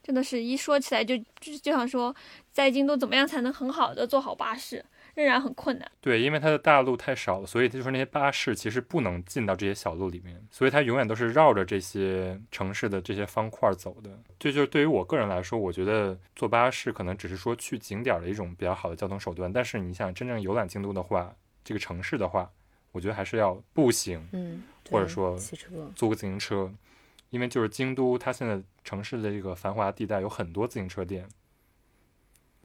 真的是一说起来就就就想说，在京都怎么样才能很好的做好巴士，仍然很困难。对，因为它的大路太少了，所以就是那些巴士其实不能进到这些小路里面，所以它永远都是绕着这些城市的这些方块走的。这就是对于我个人来说，我觉得坐巴士可能只是说去景点的一种比较好的交通手段，但是你想真正游览京都的话，这个城市的话，我觉得还是要步行，嗯，或者说骑车，租个自行车，因为就是京都，它现在城市的这个繁华地带有很多自行车店，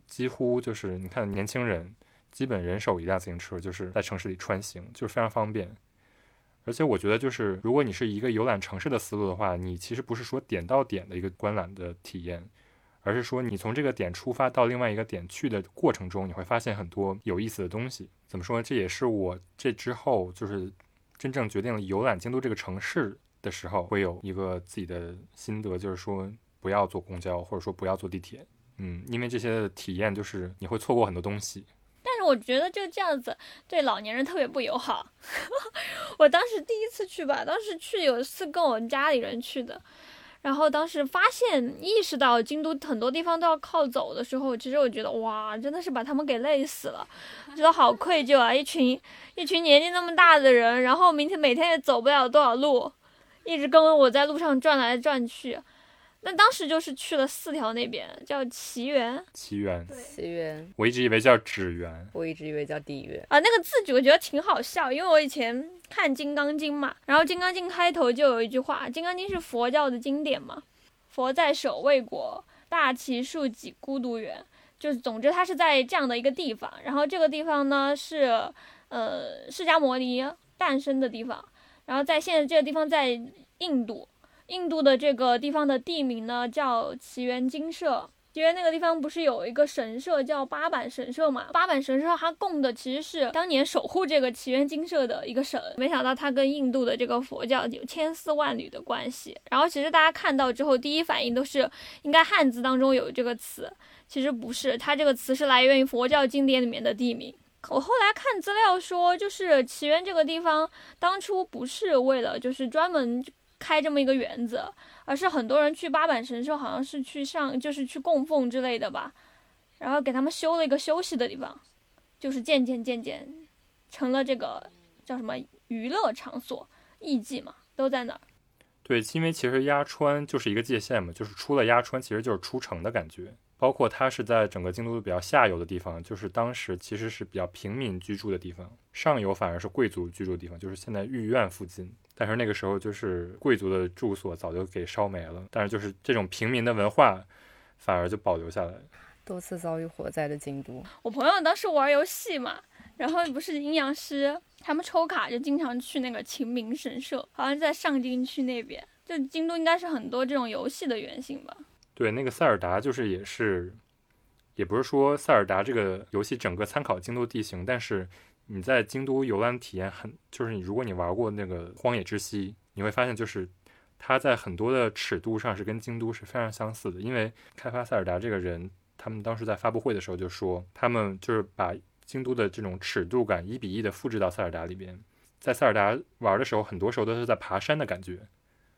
几乎就是你看年轻人基本人手一辆自行车，就是在城市里穿行，就是非常方便。而且我觉得，就是如果你是一个游览城市的思路的话，你其实不是说点到点的一个观览的体验，而是说你从这个点出发到另外一个点去的过程中，你会发现很多有意思的东西。怎么说呢？这也是我这之后就是真正决定了游览京都这个城市的时候，会有一个自己的心得，就是说不要坐公交，或者说不要坐地铁。嗯，因为这些的体验就是你会错过很多东西。但是我觉得就这样子对老年人特别不友好。[LAUGHS] 我当时第一次去吧，当时去有一次跟我家里人去的，然后当时发现意识到京都很多地方都要靠走的时候，其实我觉得哇，真的是把他们给累死了，觉得好愧疚啊！一群一群年纪那么大的人，然后明天每天也走不了多少路，一直跟我在路上转来转去。那当时就是去了四条那边，叫奇缘奇缘，奇缘，我一直以为叫纸缘。我一直以为叫地缘。啊，那个字句我觉得挺好笑，因为我以前看《金刚经》嘛，然后《金刚经》开头就有一句话，《金刚经》是佛教的经典嘛，佛在守卫国，大其树己孤独园，就是总之它是在这样的一个地方，然后这个地方呢是呃释迦摩尼诞生的地方，然后在现在这个地方在印度。印度的这个地方的地名呢叫奇缘精舍，奇缘那个地方不是有一个神社叫八坂神社嘛？八坂神社它供的其实是当年守护这个奇缘精舍的一个神，没想到它跟印度的这个佛教有千丝万缕的关系。然后其实大家看到之后，第一反应都是应该汉字当中有这个词，其实不是，它这个词是来源于佛教经典里面的地名。我后来看资料说，就是奇缘这个地方当初不是为了就是专门。开这么一个园子，而是很多人去八坂神社，好像是去上，就是去供奉之类的吧，然后给他们修了一个休息的地方，就是渐渐渐渐成了这个叫什么娱乐场所，艺伎嘛都在那儿。对，因为其实鸭川就是一个界限嘛，就是出了鸭川，其实就是出城的感觉。包括它是在整个京都比较下游的地方，就是当时其实是比较平民居住的地方，上游反而是贵族居住的地方，就是现在御苑附近。但是那个时候就是贵族的住所早就给烧没了，但是就是这种平民的文化反而就保留下来。多次遭遇火灾的京都，我朋友当时玩游戏嘛，然后不是阴阳师，他们抽卡就经常去那个秦明神社，好像在上京区那边。就京都应该是很多这种游戏的原型吧。对，那个塞尔达就是也是，也不是说塞尔达这个游戏整个参考京都地形，但是你在京都游览体验很，就是你如果你玩过那个荒野之息，你会发现就是它在很多的尺度上是跟京都是非常相似的。因为开发塞尔达这个人，他们当时在发布会的时候就说，他们就是把京都的这种尺度感一比一的复制到塞尔达里边，在塞尔达玩的时候，很多时候都是在爬山的感觉，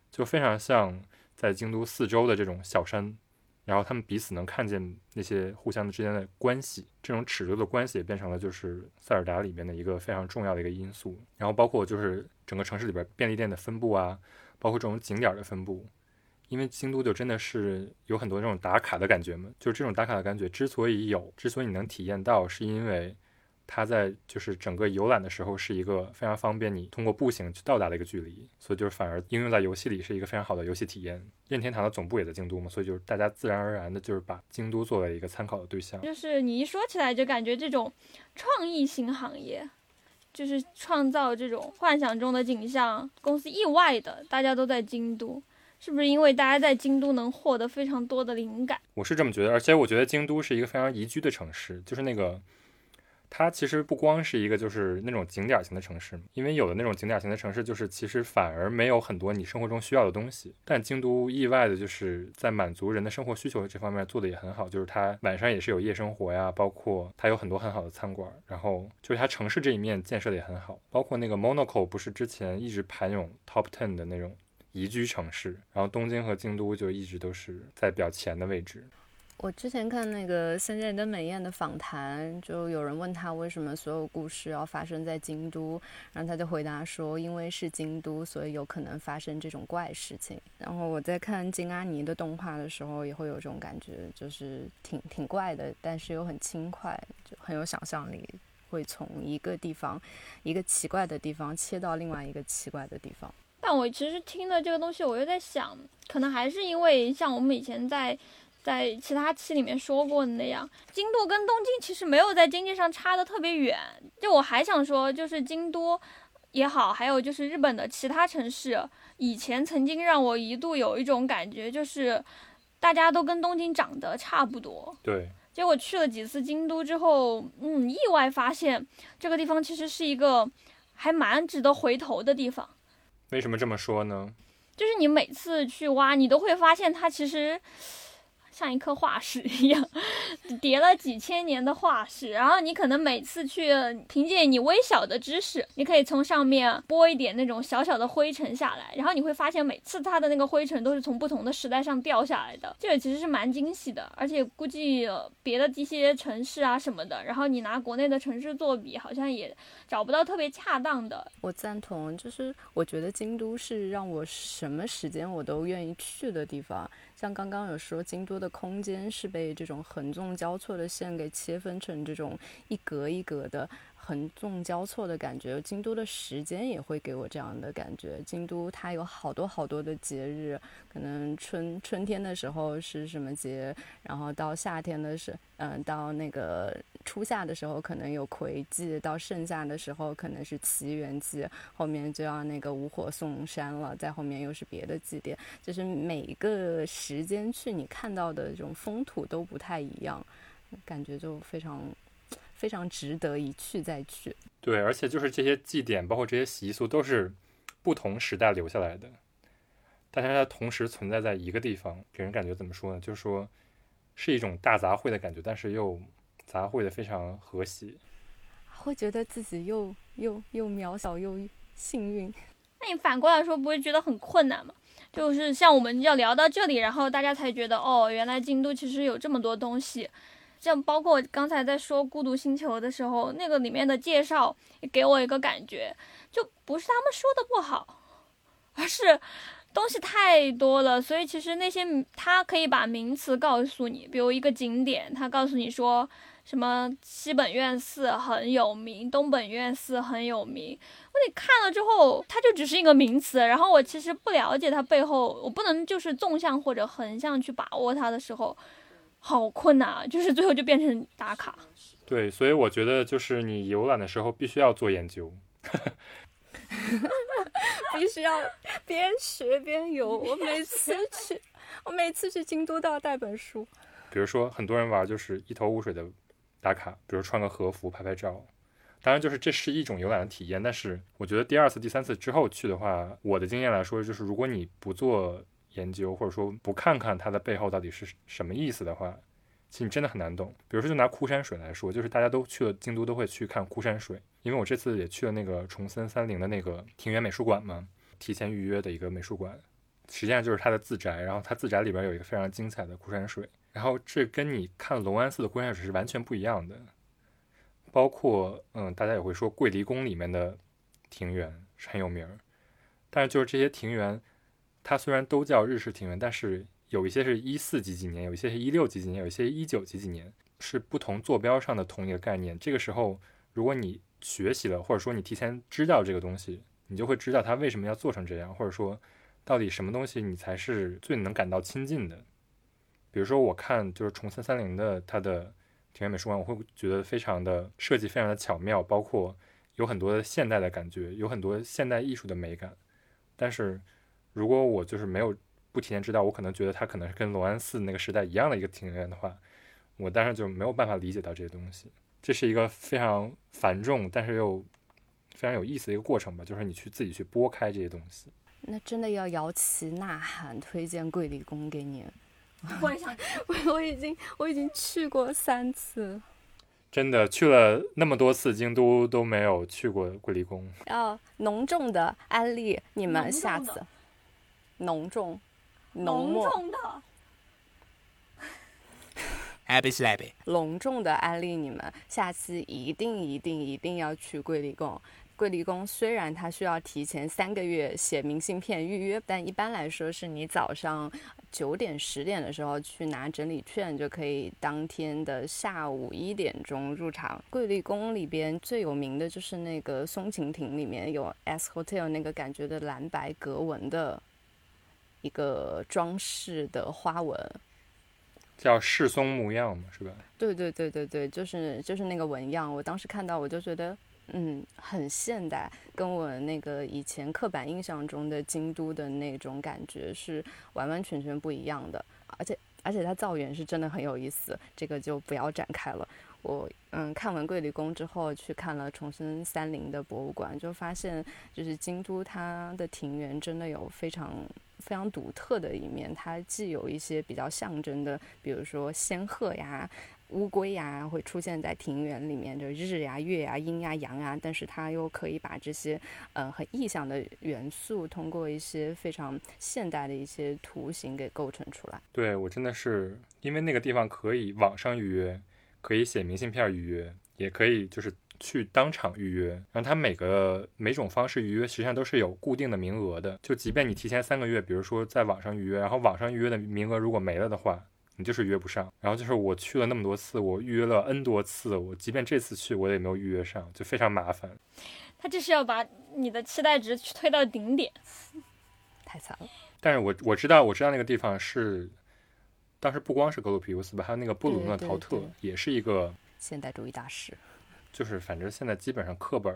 就非常像。在京都四周的这种小山，然后他们彼此能看见那些互相之间的关系，这种尺度的关系也变成了就是塞尔达里面的一个非常重要的一个因素。然后包括就是整个城市里边便利店的分布啊，包括这种景点的分布，因为京都就真的是有很多这种打卡的感觉嘛，就是这种打卡的感觉之所以有，之所以你能体验到，是因为。它在就是整个游览的时候是一个非常方便你通过步行去到达的一个距离，所以就是反而应用在游戏里是一个非常好的游戏体验。任天堂的总部也在京都嘛，所以就是大家自然而然的就是把京都作为一个参考的对象。就是你一说起来就感觉这种创意型行业，就是创造这种幻想中的景象，公司意外的大家都在京都，是不是因为大家在京都能获得非常多的灵感？我是这么觉得，而且我觉得京都是一个非常宜居的城市，就是那个。它其实不光是一个就是那种景点型的城市，因为有的那种景点型的城市，就是其实反而没有很多你生活中需要的东西。但京都意外的就是在满足人的生活需求这方面做的也很好，就是它晚上也是有夜生活呀，包括它有很多很好的餐馆，然后就是它城市这一面建设的也很好，包括那个 Monaco 不是之前一直排那种 Top Ten 的那种宜居城市，然后东京和京都就一直都是在比较前的位置。我之前看那个森见登美彦的访谈，就有人问他为什么所有故事要发生在京都，然后他就回答说，因为是京都，所以有可能发生这种怪事情。然后我在看金阿尼的动画的时候，也会有这种感觉，就是挺挺怪的，但是又很轻快，就很有想象力，会从一个地方，一个奇怪的地方切到另外一个奇怪的地方。但我其实听了这个东西，我又在想，可能还是因为像我们以前在。在其他期里面说过的那样，京都跟东京其实没有在经济上差的特别远。就我还想说，就是京都也好，还有就是日本的其他城市，以前曾经让我一度有一种感觉，就是大家都跟东京长得差不多。对。结果去了几次京都之后，嗯，意外发现这个地方其实是一个还蛮值得回头的地方。为什么这么说呢？就是你每次去挖，你都会发现它其实。像一颗化石一样，叠了几千年的化石，然后你可能每次去，凭借你微小的知识，你可以从上面拨一点那种小小的灰尘下来，然后你会发现每次它的那个灰尘都是从不同的时代上掉下来的，这个其实是蛮惊喜的，而且估计别的一些城市啊什么的，然后你拿国内的城市做比，好像也找不到特别恰当的。我赞同，就是我觉得京都是让我什么时间我都愿意去的地方。像刚刚有说，京都的空间是被这种横纵交错的线给切分成这种一格一格的。横纵交错的感觉，京都的时间也会给我这样的感觉。京都它有好多好多的节日，可能春春天的时候是什么节，然后到夏天的是，嗯，到那个初夏的时候可能有葵季，到盛夏的时候可能是奇缘季，后面就要那个五火送山了，在后面又是别的祭典，就是每一个时间去你看到的这种风土都不太一样，感觉就非常。非常值得一去再去。对，而且就是这些祭典，包括这些习俗，都是不同时代留下来的，但是它同时存在在一个地方，给人感觉怎么说呢？就是说是一种大杂烩的感觉，但是又杂烩的非常和谐，会觉得自己又又又渺小又幸运。那你反过来说，不会觉得很困难吗？就是像我们要聊到这里，然后大家才觉得，哦，原来京都其实有这么多东西。像包括刚才在说《孤独星球》的时候，那个里面的介绍也给我一个感觉，就不是他们说的不好，而是东西太多了，所以其实那些他可以把名词告诉你，比如一个景点，他告诉你说什么西本院寺很有名，东本院寺很有名，我你看了之后，它就只是一个名词，然后我其实不了解它背后，我不能就是纵向或者横向去把握它的时候。好困难啊！就是最后就变成打卡。对，所以我觉得就是你游览的时候必须要做研究，[LAUGHS] 必须要边学边游。我每次去，我每次去京都都要带本书。比如说，很多人玩就是一头雾水的打卡，比如穿个和服拍拍照。当然，就是这是一种游览的体验。但是我觉得第二次、第三次之后去的话，我的经验来说，就是如果你不做。研究或者说不看看它的背后到底是什么意思的话，其实你真的很难懂。比如说，就拿枯山水来说，就是大家都去了京都都会去看枯山水，因为我这次也去了那个重森三陵的那个庭园美术馆嘛，提前预约的一个美术馆，实际上就是它的自宅，然后它自宅里边有一个非常精彩的枯山水，然后这跟你看龙安寺的枯山水是完全不一样的。包括嗯，大家也会说桂离宫里面的庭园是很有名儿，但是就是这些庭园。它虽然都叫日式庭园，但是有一些是一四几几年，有一些是一六几几年，有一些一九几几年，是不同坐标上的同一个概念。这个时候，如果你学习了，或者说你提前知道这个东西，你就会知道它为什么要做成这样，或者说到底什么东西你才是最能感到亲近的。比如说，我看就是重森三菱的它的庭园美术馆，我会觉得非常的设计非常的巧妙，包括有很多现代的感觉，有很多现代艺术的美感，但是。如果我就是没有不提前知道，我可能觉得它可能是跟龙安寺那个时代一样的一个庭院的话，我当时就没有办法理解到这些东西。这是一个非常繁重，但是又非常有意思的一个过程吧，就是你去自己去拨开这些东西。那真的要摇旗呐喊，推荐桂离宫给你。[LAUGHS] [LAUGHS] 我也想，我我已经我已经去过三次，真的去了那么多次京都都没有去过桂离宫。要浓重的安利你们下次。浓重、浓浓、重的。[LAUGHS] Happy slappy。隆重的安利你们，下次一定一定一定要去桂离宫。桂离宫虽然它需要提前三个月写明信片预约，但一般来说是你早上九点十点的时候去拿整理券，就可以当天的下午一点钟入场。桂离宫里边最有名的就是那个松晴亭里面有 S Hotel 那个感觉的蓝白格纹的一个装饰的花纹，叫世松模样嘛，是吧？对对对对对，就是就是那个纹样，我当时看到我就觉得，嗯，很现代，跟我那个以前刻板印象中的京都的那种感觉是完完全全不一样的，而且而且它造园是真的很有意思，这个就不要展开了。我嗯看完桂离宫之后，去看了重生三陵的博物馆，就发现就是京都它的庭园真的有非常非常独特的一面，它既有一些比较象征的，比如说仙鹤呀、乌龟呀会出现在庭园里面，就日呀、月呀、阴呀、阳呀，但是它又可以把这些、呃很意象的元素，通过一些非常现代的一些图形给构成出来。对我真的是因为那个地方可以网上预约，可以写明信片预约，也可以就是去当场预约。然后它每个每种方式预约实际上都是有固定的名额的，就即便你提前三个月，比如说在网上预约，然后网上预约的名额如果没了的话。你就是约不上，然后就是我去了那么多次，我预约了 N 多次，我即便这次去我也没有预约上，就非常麻烦。[LAUGHS] 他这是要把你的期待值推到顶点。[LAUGHS] 太惨了，但是我我知道我知道那个地方是，当时不光是格鲁皮乌斯吧，还有那个布鲁诺陶特对也是一个现代主义大师。就是反正现在基本上课本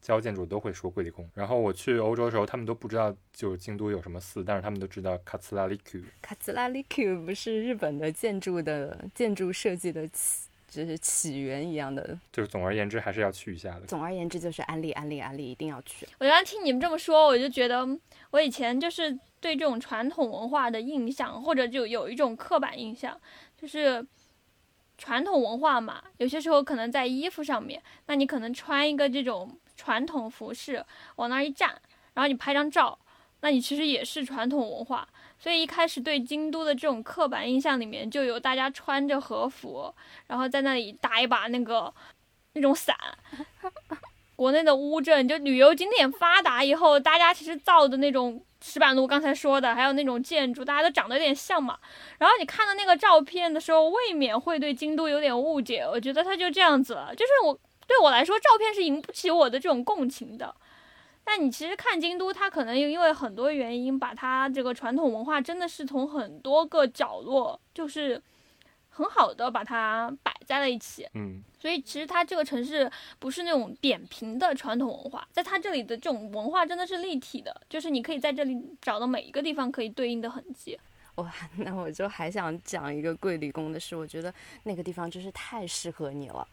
教建筑都会说桂离宫。然后我去欧洲的时候，他们都不知道就是京都有什么寺，但是他们都知道卡兹拉利 Q。卡兹拉利 Q 不是日本的建筑的建筑设计的起，就是起源一样的。就是总而言之还是要去一下的。总而言之，就是安利安利安利，一定要去。我原来听你们这么说，我就觉得我以前就是对这种传统文化的印象，或者就有一种刻板印象，就是传统文化嘛，有些时候可能在衣服上面，那你可能穿一个这种传统服饰往那儿一站，然后你拍张照，那你其实也是传统文化。所以一开始对京都的这种刻板印象里面，就有大家穿着和服，然后在那里打一把那个那种伞。国内的乌镇就旅游景点发达以后，大家其实造的那种石板路，刚才说的，还有那种建筑，大家都长得有点像嘛。然后你看到那个照片的时候，未免会对京都有点误解。我觉得它就这样子了，就是我对我来说，照片是引不起我的这种共情的。但你其实看京都，它可能因为很多原因，把它这个传统文化真的是从很多个角落，就是很好的把它摆在了一起。嗯，所以其实它这个城市不是那种扁平的传统文化，在它这里的这种文化真的是立体的，就是你可以在这里找到每一个地方可以对应的痕迹。哇，那我就还想讲一个桂理工的事，我觉得那个地方真是太适合你了。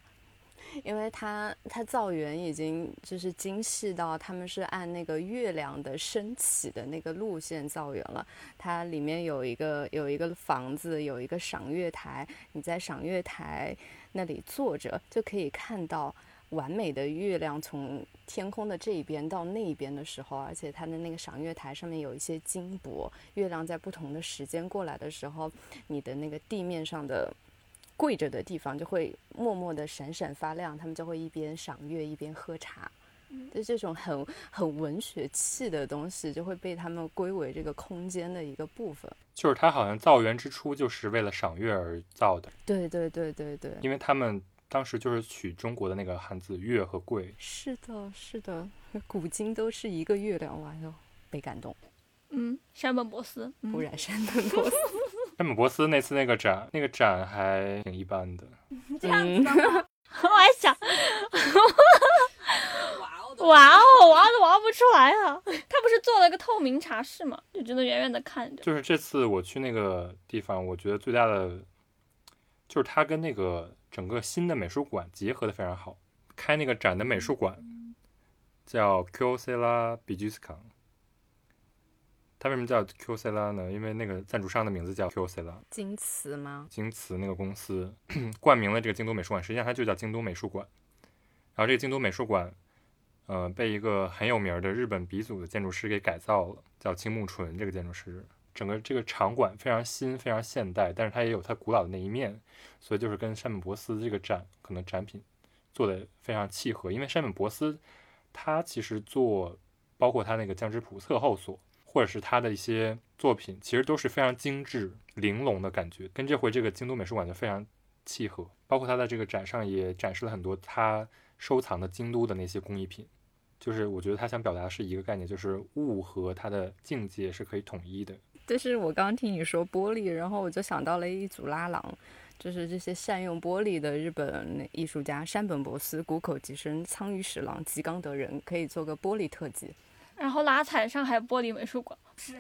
因为它它造园已经就是精细到他们是按那个月亮的升起的那个路线造园了。它里面有一个有一个房子，有一个赏月台，你在赏月台那里坐着就可以看到完美的月亮从天空的这一边到那一边的时候，而且它的那个赏月台上面有一些金箔，月亮在不同的时间过来的时候，你的那个地面上的跪着的地方就会默默的闪闪发亮，他们就会一边赏月一边喝茶。就这种很很文学气的东西，就会被他们归为这个空间的一个部分。就是它好像造园之初就是为了赏月而造的，对对对对对，因为他们当时就是取中国的那个汉字月和贵，是的，是的，古今都是一个月亮，哇哟，被感动。嗯，山本博斯，嗯不然山本博斯，山本博斯那次那个展，那个展还挺一般的。[LAUGHS] 这样子的？[LAUGHS] 我还想，哇哦哇哦，[LAUGHS] 哇都挖不出来啊！他不是做了个透明茶室嘛，就只能远远的看着。就是这次我去那个地方，我觉得最大的就是它跟那个整个新的美术馆结合的非常好。开那个展的美术馆叫 Q C 拉比居斯康。它为什么叫 Q C 拉呢？因为那个赞助商的名字叫 Q C 拉，京瓷吗？京瓷那个公司 [CLEARS THROAT] 冠名了这个京都美术馆，实际上它就叫京都美术馆。然后这个京都美术馆呃，被一个很有名儿的日本鼻祖的建筑师给改造了，叫青木纯这个建筑师。整个这个场馆非常新，非常现代，但是它也有它古老的那一面，所以就是跟山本博斯这个展可能展品做的非常契合。因为山本博斯他其实做包括他那个江之浦测后所，或者是他的一些作品，其实都是非常精致玲珑的感觉，跟这回这个京都美术馆就非常契合。包括他在这个展上也展示了很多他收藏的京都的那些工艺品。就是我觉得他想表达的是一个概念，就是物和它的境界是可以统一的。就是我刚听你说玻璃，然后我就想到了一组拉郎，就是这些善用玻璃的日本艺术家山本博司、谷口吉生、苍鱼史郎、吉冈德人，可以做个玻璃特辑。然后拉踩上海玻璃美术馆，是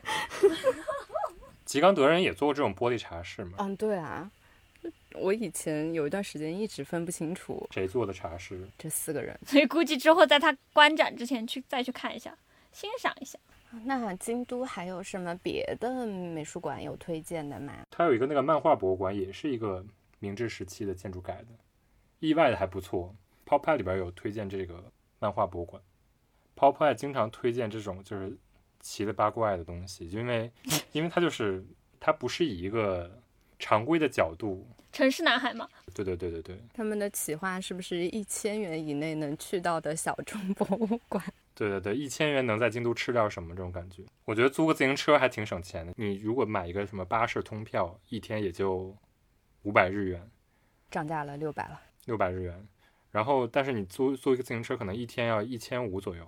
[LAUGHS] 吉冈德人也做过这种玻璃茶室吗？嗯，对啊，我以前有一段时间一直分不清楚谁做的茶室？这四个人。所以估计之后在他观展之前去再去看一下，欣赏一下。那京都还有什么别的美术馆有推荐的吗？它有一个那个漫画博物馆，也是一个明治时期的建筑改的，意外的还不错。Pop Eye 里边有推荐这个漫画博物馆，Pop Eye 经常推荐这种就是奇了八怪的东西，因为 [LAUGHS] 因为它就是它不是以一个常规的角度，城市男孩嘛，对对对对对他们的企划是不是一千元以内能去到的小众博物馆？对对对，一千元能在京都吃掉什么这种感觉？我觉得租个自行车还挺省钱的。你如果买一个什么巴士通票，一天也就五百日元，涨价了六百了。六百日元。然后，但是你租租一个自行车，可能一天要一千五左右。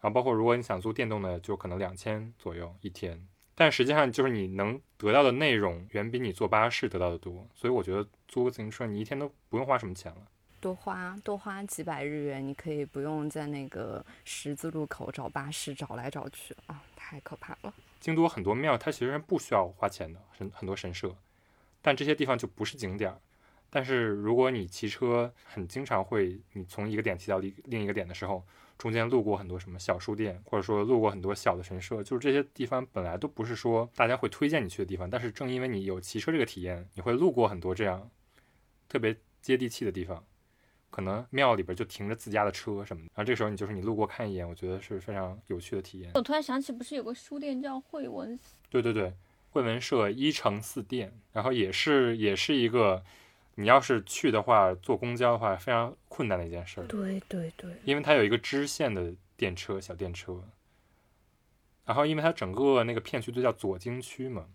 然后，包括如果你想租电动的，就可能两千左右一天。但实际上，就是你能得到的内容远比你坐巴士得到的多。所以，我觉得租个自行车，你一天都不用花什么钱了。多花多花几百日元，你可以不用在那个十字路口找巴士找来找去啊，太可怕了。京都很多庙，它其实不需要花钱的，很很多神社，但这些地方就不是景点儿。但是如果你骑车很经常会，你从一个点骑到另另一个点的时候，中间路过很多什么小书店，或者说路过很多小的神社，就是这些地方本来都不是说大家会推荐你去的地方，但是正因为你有骑车这个体验，你会路过很多这样特别接地气的地方。可能庙里边就停着自家的车什么的，然后这个时候你就是你路过看一眼，我觉得是非常有趣的体验。我突然想起，不是有个书店叫惠文寺？对对对，惠文社一城四店，然后也是也是一个，你要是去的话，坐公交的话非常困难的一件事，对对对，因为它有一个支线的电车小电车，然后因为它整个那个片区都叫左京区嘛，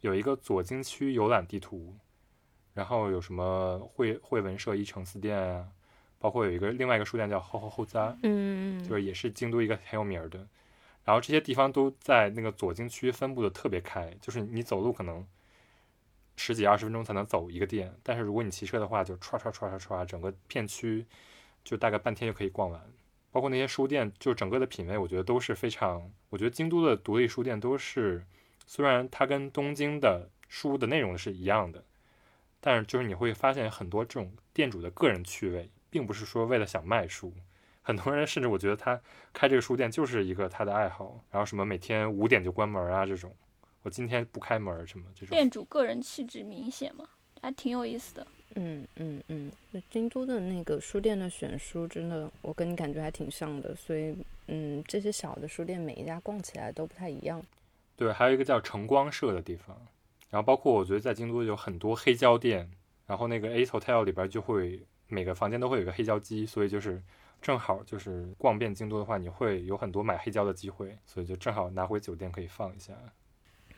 有一个左京区游览地图。然后有什么惠惠文社一城四店啊，包括有一个另外一个书店叫后后后扎，嗯，就是也是京都一个很有名的。然后这些地方都在那个左京区分布的特别开，就是你走路可能十几二十分钟才能走一个店，但是如果你骑车的话，就唰唰唰唰唰，整个片区就大概半天就可以逛完。包括那些书店，就整个的品味，我觉得都是非常。我觉得京都的独立书店都是，虽然它跟东京的书的内容是一样的。但是就是你会发现很多这种店主的个人趣味，并不是说为了想卖书，很多人甚至我觉得他开这个书店就是一个他的爱好，然后什么每天五点就关门啊这种，我今天不开门什么这种。店主个人气质明显嘛，还挺有意思的。嗯嗯嗯，京都的那个书店的选书真的，我跟你感觉还挺像的，所以嗯，这些小的书店每一家逛起来都不太一样。对，还有一个叫晨光社的地方。然后包括我觉得在京都有很多黑胶店，然后那个 A Hotel 里边就会每个房间都会有个黑胶机，所以就是正好就是逛遍京都的话，你会有很多买黑胶的机会，所以就正好拿回酒店可以放一下。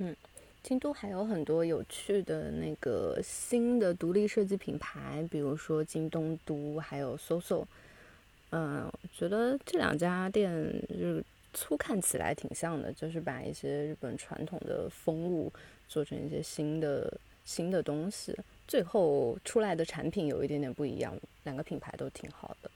嗯，京都还有很多有趣的那个新的独立设计品牌，比如说京东都还有 SOSO。嗯，觉得这两家店就是粗看起来挺像的，就是把一些日本传统的风物。做成一些新的新的东西，最后出来的产品有一点点不一样。两个品牌都挺好的，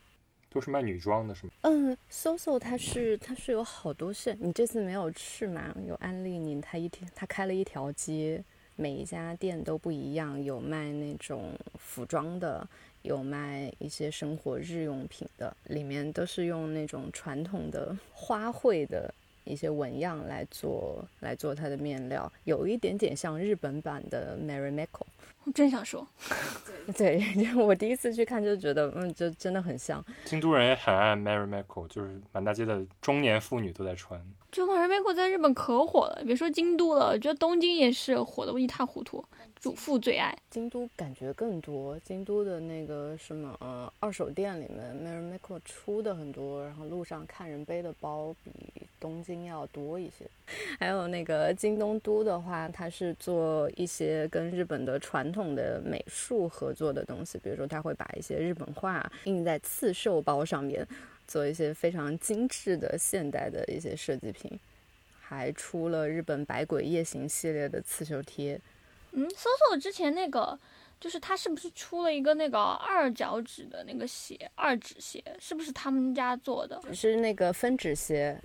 都是卖女装的，是吗？嗯，SOSO 它是它是有好多线，你这次没有去吗？有安利你，它一天它开了一条街，每一家店都不一样，有卖那种服装的，有卖一些生活日用品的，里面都是用那种传统的花卉的。一些纹样来做来做它的面料，有一点点像日本版的 Marimekko。我真想说，[LAUGHS] 对，[LAUGHS] 我第一次去看就觉得，嗯，就真的很像。京都人也很爱 Marimekko，就是满大街的中年妇女都在穿。这款 Marimekko 在日本可火了，别说京都了，我觉得东京也是火的一塌糊涂。主妇最爱京都，感觉更多。京都的那个什么呃二手店里面，Marimekko 出的很多，然后路上看人背的包比东京要多一些。[LAUGHS] 还有那个京东都的话，它是做一些跟日本的传统的美术合作的东西，比如说他会把一些日本画印在刺绣包上面，做一些非常精致的现代的一些设计品，还出了日本百鬼夜行系列的刺绣贴。嗯，搜搜之前那个，就是他是不是出了一个那个二脚趾的那个鞋，二指鞋，是不是他们家做的？是那个分趾鞋，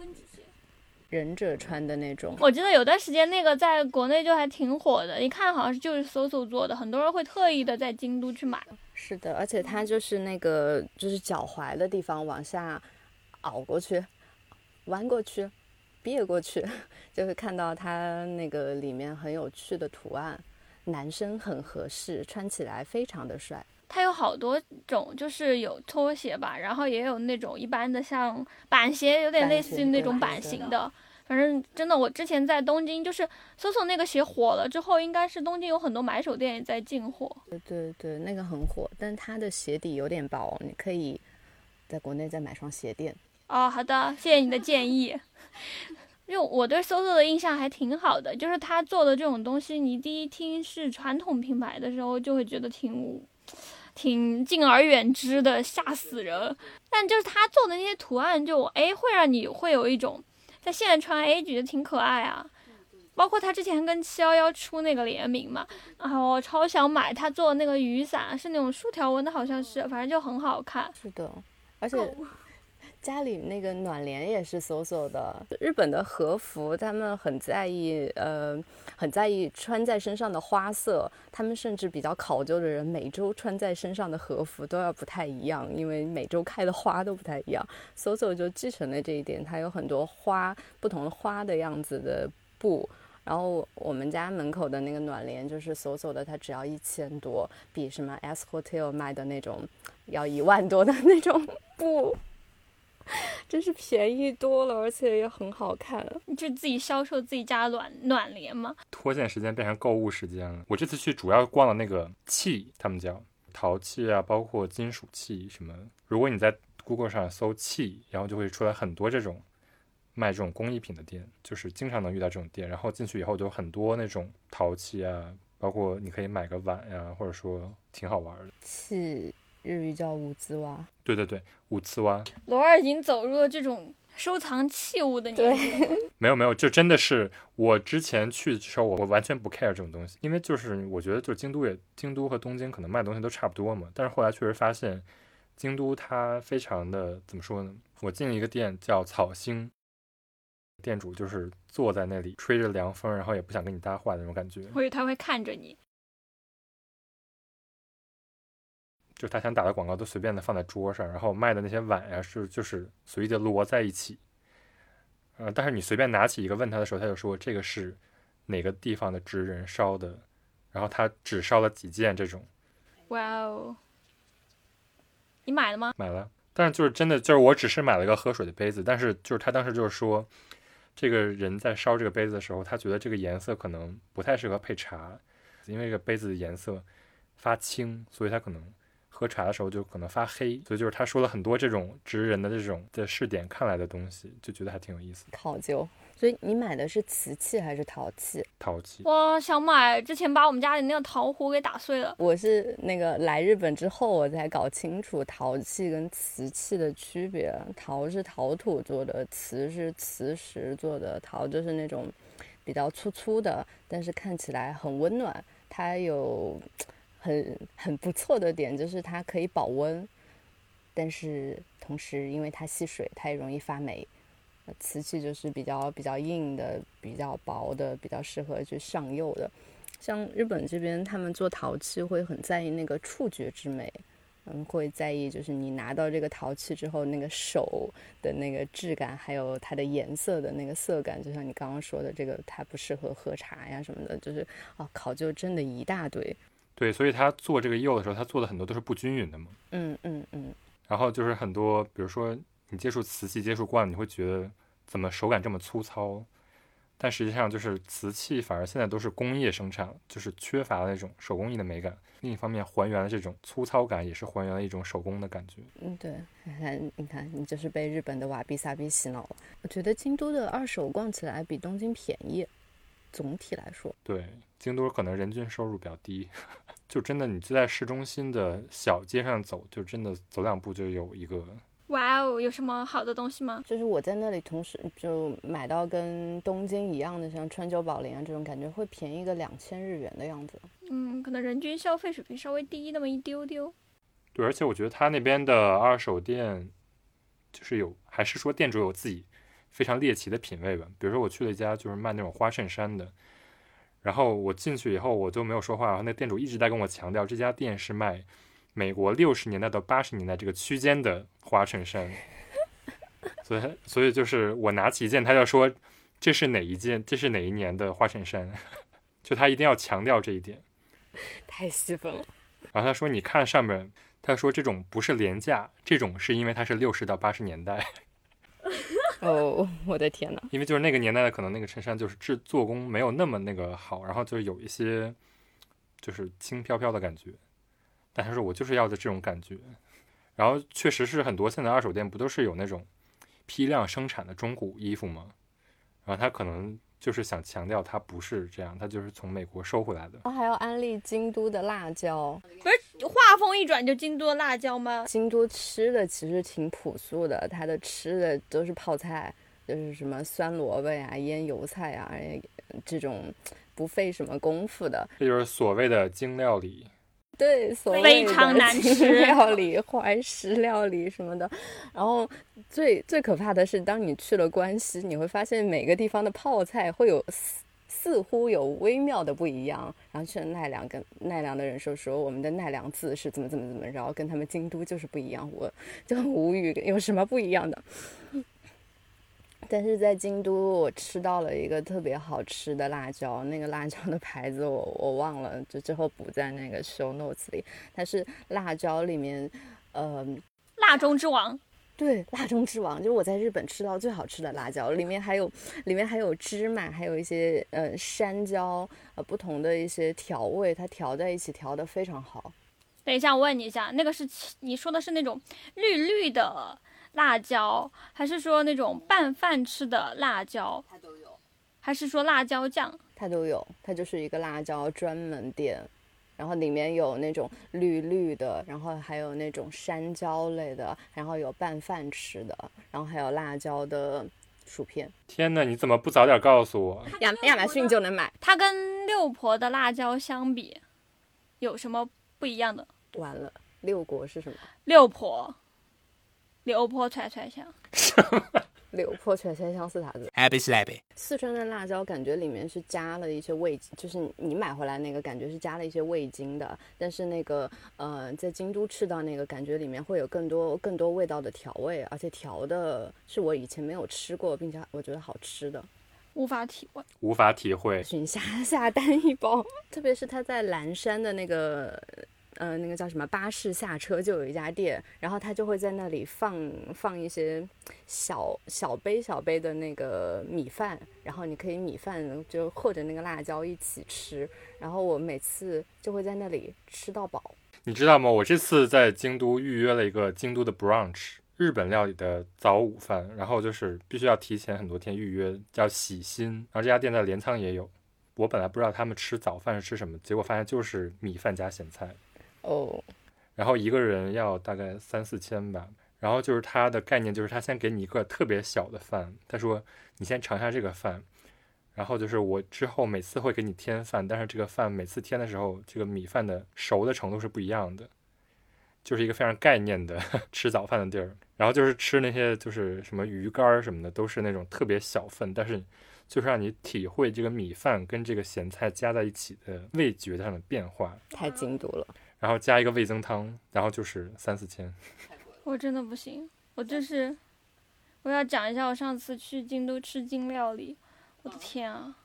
忍者穿的那种。我记得有段时间那个在国内就还挺火的，一看好像是就是搜搜做的，很多人会特意的在京都去买。是的，而且它就是那个就是脚踝的地方往下凹过去，弯过去，别过去，[LAUGHS] 就会看到它那个里面很有趣的图案。男生很合适，穿起来非常的帅。它有好多种，就是有拖鞋吧，然后也有那种一般的像板鞋，有点类似于那种版型的。反正真的，我之前在东京就是搜搜那个鞋火了之后，应该是东京有很多买手店也在进货。对对对，那个很火，但它的鞋底有点薄，你可以在国内再买双鞋垫。哦，好的，谢谢你的建议。[LAUGHS] 因为我对 SOSO 的印象还挺好的，就是他做的这种东西，你第一听是传统品牌的时候，就会觉得挺，挺敬而远之的，吓死人。但就是他做的那些图案，就哎，会让你会有一种在现在穿，哎，觉得挺可爱啊。包括他之前跟七幺幺出那个联名嘛，然后我超想买他做的那个雨伞，是那种竖条纹的，好像是，反正就很好看。是的，而且。家里那个暖帘也是 SOSO 的。日本的和服，他们很在意，呃，很在意穿在身上的花色。他们甚至比较考究的人，每周穿在身上的和服都要不太一样，因为每周开的花都不太一样。SOSO 就继承了这一点，它有很多花，不同的花的样子的布。然后我们家门口的那个暖帘就是 SOSO 的，它只要一千多，比什么 S Hotel 卖的那种要一万多的那种布。真是便宜多了，而且也很好看。你就自己销售自己家暖暖帘吗？脱线时间变成购物时间了。我这次去主要逛了那个器，他们叫陶器啊，包括金属器什么。如果你在 Google 上搜器，然后就会出来很多这种卖这种工艺品的店，就是经常能遇到这种店。然后进去以后就有很多那种陶器啊，包括你可以买个碗呀，或者说挺好玩的器。日语叫五兹蛙，对对对，五兹蛙。罗二已经走入了这种收藏器物的年纪。没有没有，就真的是我之前去的时候，我我完全不 care 这种东西，因为就是我觉得，就京都也，京都和东京可能卖东西都差不多嘛。但是后来确实发现，京都它非常的怎么说呢？我进了一个店叫草星，店主就是坐在那里吹着凉风，然后也不想跟你搭话的那种感觉。或者他会看着你。就他想打的广告都随便的放在桌上，然后卖的那些碗呀是就是随意的摞在一起，呃，但是你随便拿起一个问他的时候，他就说这个是哪个地方的职人烧的，然后他只烧了几件这种。哇哦，你买了吗？买了，但是就是真的就是我只是买了一个喝水的杯子，但是就是他当时就是说，这个人在烧这个杯子的时候，他觉得这个颜色可能不太适合配茶，因为这个杯子的颜色发青，所以他可能。喝茶的时候就可能发黑，所以就是他说了很多这种职人的这种在试点看来的东西，就觉得还挺有意思。考究，所以你买的是瓷器还是陶器？陶器。哇，想买，之前把我们家里那个陶壶给打碎了。我是那个来日本之后我才搞清楚陶器跟瓷器的区别。陶是陶土做的，瓷是瓷石做的。陶就是那种比较粗粗的，但是看起来很温暖。它有。很很不错的点就是它可以保温，但是同时因为它吸水，它也容易发霉。瓷器就是比较比较硬的、比较薄的，比较适合去上釉的。像日本这边，他们做陶器会很在意那个触觉之美，嗯，会在意就是你拿到这个陶器之后，那个手的那个质感，还有它的颜色的那个色感，就像你刚刚说的，这个它不适合喝茶呀什么的，就是哦，考究真的一大堆。对，所以他做这个釉的时候，他做的很多都是不均匀的嘛。嗯嗯嗯，然后就是很多，比如说你接触瓷器接触惯了，你会觉得怎么手感这么粗糙？但实际上就是瓷器反而现在都是工业生产，就是缺乏了那种手工艺的美感。另一方面，还原了这种粗糙感，也是还原了一种手工的感觉。嗯，对，你看，你看，你就是被日本的瓦比萨比洗脑了。我觉得京都的二手逛起来比东京便宜，总体来说。对，京都可能人均收入比较低，[LAUGHS] 就真的你就在市中心的小街上走，就真的走两步就有一个。哇哦，有什么好的东西吗？就是我在那里同时就买到跟东京一样的，像川久保玲啊这种感觉会便宜个两千日元的样子。嗯，可能人均消费水平稍微低那么一丢丢。对，而且我觉得他那边的二手店，就是有还是说店主有自己非常猎奇的品味吧。比如说我去了一家就是卖那种花衬衫的，然后我进去以后我就没有说话，然后那店主一直在跟我强调这家店是卖美国六十年代到八十年代这个区间的花衬衫，所以所以就是我拿起一件，他就说这是哪一件，这是哪一年的花衬衫，[LAUGHS] 就他一定要强调这一点。[LAUGHS] 太细分了。然后他说：“你看上面，他说这种不是廉价，这种是因为它是六十到八十年代，[LAUGHS] 哦，我的天呐，因为就是那个年代的可能那个衬衫就是制做工没有那么那个好，然后就是有一些就是轻飘飘的感觉。但他说我就是要的这种感觉。然后确实是很多现在二手店不都是有那种批量生产的中古衣服吗？然后他可能。”就是想强调它不是这样，它就是从美国收回来的。哦，还要安利京都的辣椒，不是话锋一转就京都的辣椒吗？京都吃的其实挺朴素的，它的吃的都是泡菜，就是什么酸萝卜呀、腌油菜呀，这种不费什么功夫的。这就是所谓的精料理。对，所谓非常难吃 [LAUGHS] 料理、怀石料理什么的。然后最最可怕的是，当你去了关西，你会发现每个地方的泡菜会有似似乎有微妙的不一样。然后去了奈良，跟奈良的人说说我们的奈良字是怎么怎么怎么，然后跟他们京都就是不一样，我就很无语，有什么不一样的？但是在京都，我吃到了一个特别好吃的辣椒，那个辣椒的牌子我我忘了，就之后补在那个 show notes 里。它是辣椒里面，呃，辣中之王。对，辣中之王，就是我在日本吃到最好吃的辣椒，里面还有里面还有芝麻，还有一些呃山椒，呃不同的一些调味，它调在一起调的非常好。等一下，我问你一下，那个是你说的是那种绿绿的？辣椒，还是说那种拌饭吃的辣椒？它都有。还是说辣椒酱？它都有。它就是一个辣椒专门店，然后里面有那种绿绿的，然后还有那种山椒类的，然后有拌饭吃的，然后还有辣椒的薯片。天哪，你怎么不早点告诉我？亚亚马逊就能买。它跟六婆的辣椒相比，有什么不一样的？完了，六国是什么？六婆。柳坡串串香，柳坡串串香是啥子？Happy Slappy。四川的辣椒感觉里面是加了一些味，就是你买回来那个感觉是加了一些味精的，但是那个呃，在京都吃到那个感觉里面会有更多更多味道的调味，而且调的是我以前没有吃过，并且我觉得好吃的，无法体会，无法体会。[LAUGHS] 寻下下单一包，特别是他在蓝山的那个。呃，那个叫什么？巴士下车就有一家店，然后他就会在那里放放一些小小杯小杯的那个米饭，然后你可以米饭就和着那个辣椒一起吃，然后我每次就会在那里吃到饱。你知道吗？我这次在京都预约了一个京都的 brunch 日本料理的早午饭，然后就是必须要提前很多天预约，叫喜新，然后这家店在镰仓也有。我本来不知道他们吃早饭是吃什么，结果发现就是米饭加咸菜。哦，然后一个人要大概三四千吧。然后就是他的概念，就是他先给你一个特别小的饭，他说你先尝一下这个饭，然后就是我之后每次会给你添饭，但是这个饭每次添的时候，这个米饭的熟的程度是不一样的，就是一个非常概念的 [LAUGHS] 吃早饭的地儿。然后就是吃那些就是什么鱼干什么的，都是那种特别小份，但是就是让你体会这个米饭跟这个咸菜加在一起的味觉上的变化。太精读了。然后加一个味增汤，然后就是三四千。[LAUGHS] 我真的不行，我就是我要讲一下我上次去京都吃京料理，我的天啊！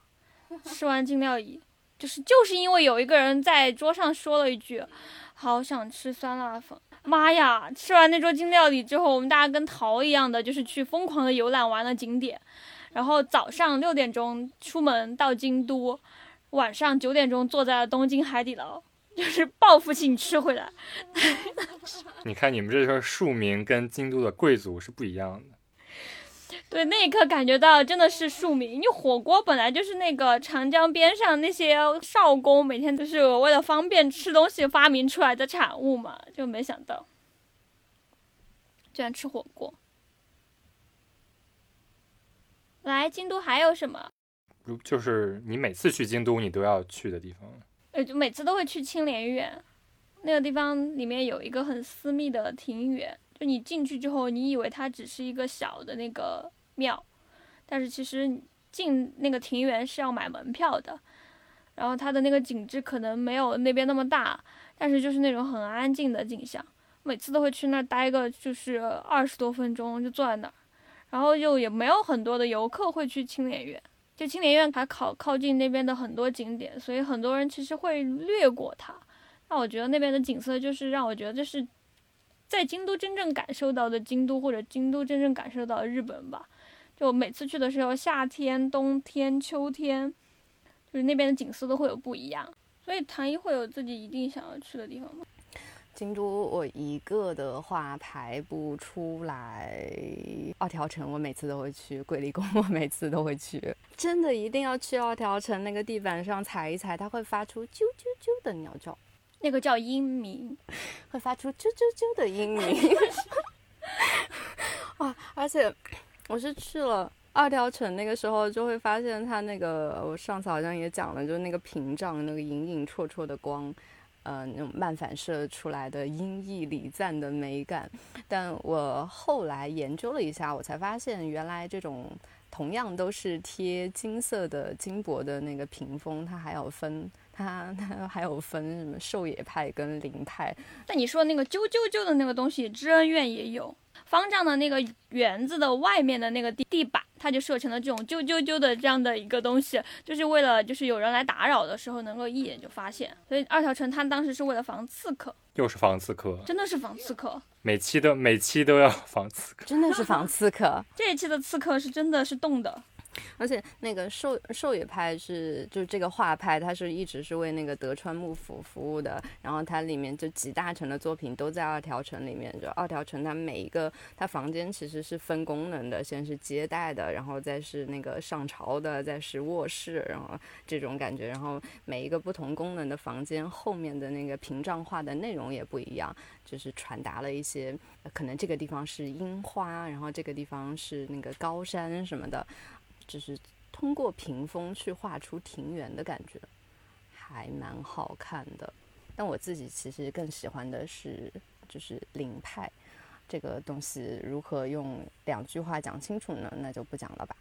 吃完京料理，就是就是因为有一个人在桌上说了一句“好想吃酸辣粉”，妈呀！吃完那桌京料理之后，我们大家跟逃一样的，就是去疯狂的游览完了景点，然后早上六点钟出门到京都，晚上九点钟坐在了东京海底捞，就是报复性吃回来。你看你们这个庶民跟京都的贵族是不一样的。对，那一刻感觉到真的是庶民，因为火锅本来就是那个长江边上那些少工每天都是为了方便吃东西发明出来的产物嘛，就没想到居然吃火锅。来，京都还有什么？如就是你每次去京都，你都要去的地方。呃，就每次都会去青莲院，那个地方里面有一个很私密的庭园。就你进去之后，你以为它只是一个小的那个庙，但是其实进那个庭园是要买门票的。然后它的那个景致可能没有那边那么大，但是就是那种很安静的景象。每次都会去那儿待个就是二十多分钟，就坐在那儿。然后就也没有很多的游客会去青莲院，就青年院还靠靠近那边的很多景点，所以很多人其实会略过它。那我觉得那边的景色就是让我觉得这是。在京都真正感受到的京都，或者京都真正感受到日本吧。就每次去的时候，夏天、冬天、秋天，就是那边的景色都会有不一样。所以唐一会有自己一定想要去的地方吗？京都我一个的话排不出来。二条城我每次都会去，桂离宫我每次都会去。真的一定要去二条城那个地板上踩一踩，它会发出啾啾啾的鸟叫。那个叫音鸣，会发出啾啾啾的音鸣。哇！而且我是去了二条城，那个时候就会发现它那个，我上次好像也讲了，就是那个屏障那个隐隐绰绰的光，呃，那种漫反射出来的音译礼赞的美感。但我后来研究了一下，我才发现原来这种。同样都是贴金色的金箔的那个屏风，它还要分，它 [LAUGHS] 它还有分什么狩野派跟灵派。那你说那个啾啾啾的那个东西，知恩院也有。方丈的那个园子的外面的那个地地板，它就设成了这种啾啾啾的这样的一个东西，就是为了就是有人来打扰的时候能够一眼就发现。所以二条城它当时是为了防刺客，又是防刺客，真的是防刺客。每期都每期都要防刺客，真的是防刺客。[LAUGHS] 这一期的刺客是真的是动的。而且那个寿寿野派是，就是这个画派，它是一直是为那个德川幕府服务的。然后它里面就几大城的作品都在二条城里面。就二条城，它每一个它房间其实是分功能的，先是接待的，然后再是那个上朝的，再是卧室，然后这种感觉。然后每一个不同功能的房间后面的那个屏障画的内容也不一样，就是传达了一些可能这个地方是樱花，然后这个地方是那个高山什么的。就是通过屏风去画出庭园的感觉，还蛮好看的。但我自己其实更喜欢的是，就是灵派这个东西，如何用两句话讲清楚呢？那就不讲了吧。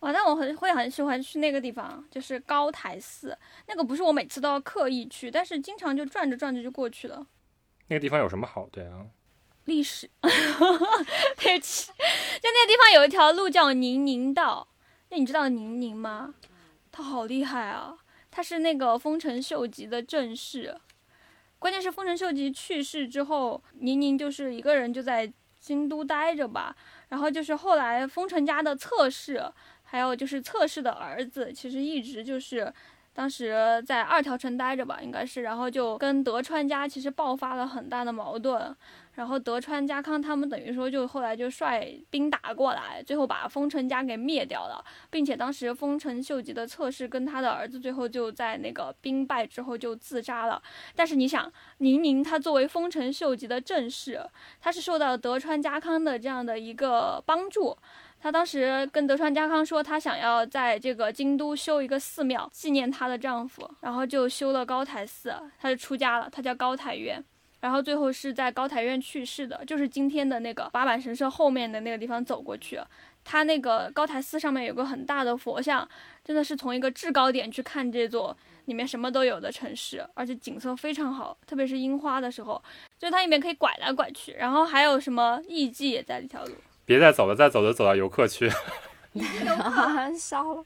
哇，那我很会很喜欢去那个地方，就是高台寺。那个不是我每次都要刻意去，但是经常就转着转着就过去了。那个地方有什么好的呀？历史，[LAUGHS] 对不起，就那个地方有一条路叫宁宁道，那你知道宁宁吗？他好厉害啊！他是那个丰臣秀吉的正室，关键是丰臣秀吉去世之后，宁宁就是一个人就在京都待着吧。然后就是后来丰臣家的侧室，还有就是侧室的儿子，其实一直就是当时在二条城待着吧，应该是，然后就跟德川家其实爆发了很大的矛盾。然后德川家康他们等于说就后来就率兵打过来，最后把丰臣家给灭掉了，并且当时丰臣秀吉的侧室跟他的儿子最后就在那个兵败之后就自杀了。但是你想，宁宁他作为丰臣秀吉的正室，他是受到德川家康的这样的一个帮助，他当时跟德川家康说，他想要在这个京都修一个寺庙纪念她的丈夫，然后就修了高台寺，他就出家了，他叫高台院。然后最后是在高台院去世的，就是今天的那个八坂神社后面的那个地方走过去，它那个高台寺上面有个很大的佛像，真的是从一个制高点去看这座里面什么都有的城市，而且景色非常好，特别是樱花的时候，就它里面可以拐来拐去，然后还有什么艺妓也在这条路，别再走了，再走就走到游客区。烧了。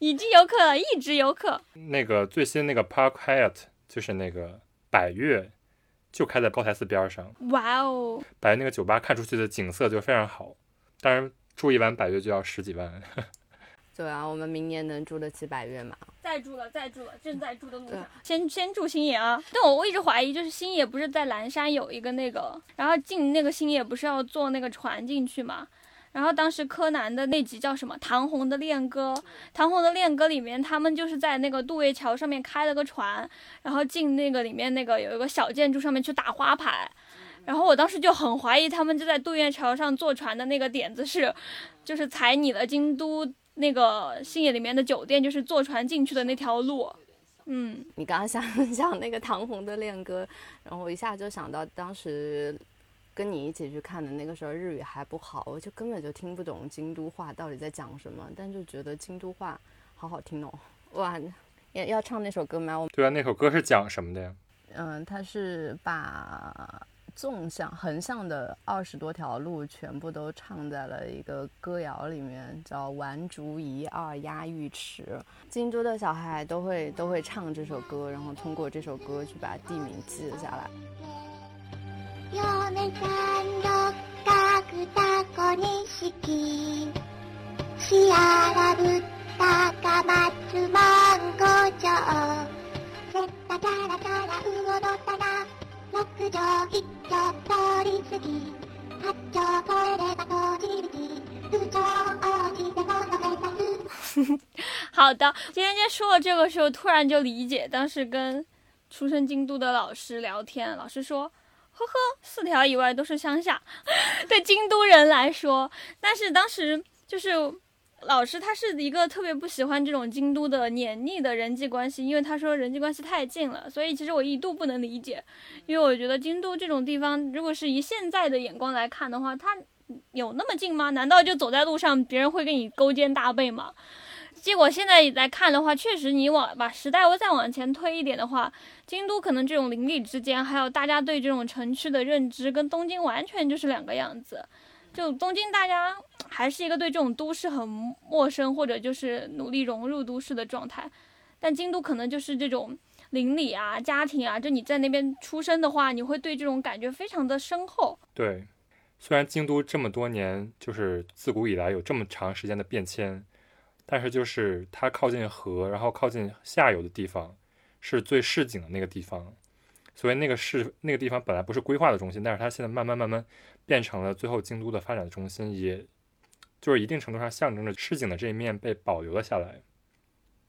已经游客，一直游客，那个最新那个 Park Hyatt 就是那个百悦，就开在高台寺边儿上。哇哦！百悦那个酒吧看出去的景色就非常好，当然住一晚百悦就要十几万。对啊，我们明年能住得起百悦吗？再住了，再住了，正在住的路上。先先住星野啊！但我我一直怀疑，就是星野不是在蓝山有一个那个，然后进那个星野不是要坐那个船进去嘛？然后当时柯南的那集叫什么《唐红的恋歌》，《唐红的恋歌》里面他们就是在那个渡月桥上面开了个船，然后进那个里面那个有一个小建筑上面去打花牌。然后我当时就很怀疑，他们就在渡月桥上坐船的那个点子是，就是踩你的京都那个星野里面的酒店，就是坐船进去的那条路。嗯，你刚刚想 [LAUGHS] 讲那个唐红的恋歌，然后我一下就想到当时跟你一起去看的那个时候日语还不好，我就根本就听不懂京都话到底在讲什么，但就觉得京都话好好听哦。哇，要要唱那首歌吗？我对啊，那首歌是讲什么的呀？嗯，他是把纵向、横向的二十多条路全部都唱在了一个歌谣里面，叫“丸竹一二压玉池”。京都的小孩都会都会唱这首歌，然后通过这首歌去把地名记了下来。嫁[LAUGHS] さん六角タコ錦シアラブタカマツマンゴチョウセッタチャラチャラウオドタナ六条一丁通り過ぎ八丁越えれば閉じるき不調落ちてこの目指す好的，今天今说了这个时候，突然就理解，当时跟出身京都的老师聊天，老师说。呵呵，四条以外都是乡下，[LAUGHS] 对京都人来说。但是当时就是 老师，他是一个特别不喜欢这种京都的黏腻的人际关系，因为他说人际关系太近了。所以其实我一度不能理解，因为我觉得京都这种地方，如果是以现在的眼光来看的话，它有那么近吗？难道就走在路上，别人会跟你勾肩搭背吗？结果现在来看的话，确实你往把时代再往前推一点的话，京都可能这种邻里之间，还有大家对这种城区的认知，跟东京完全就是两个样子。就东京大家还是一个对这种都市很陌生，或者就是努力融入都市的状态，但京都可能就是这种邻里啊、家庭啊，就你在那边出生的话，你会对这种感觉非常的深厚。对，虽然京都这么多年，就是自古以来有这么长时间的变迁。但是就是它靠近河，然后靠近下游的地方，是最市井的那个地方，所以那个市那个地方本来不是规划的中心，但是它现在慢慢慢慢变成了最后京都的发展中心，也就是一定程度上象征着市井的这一面被保留了下来。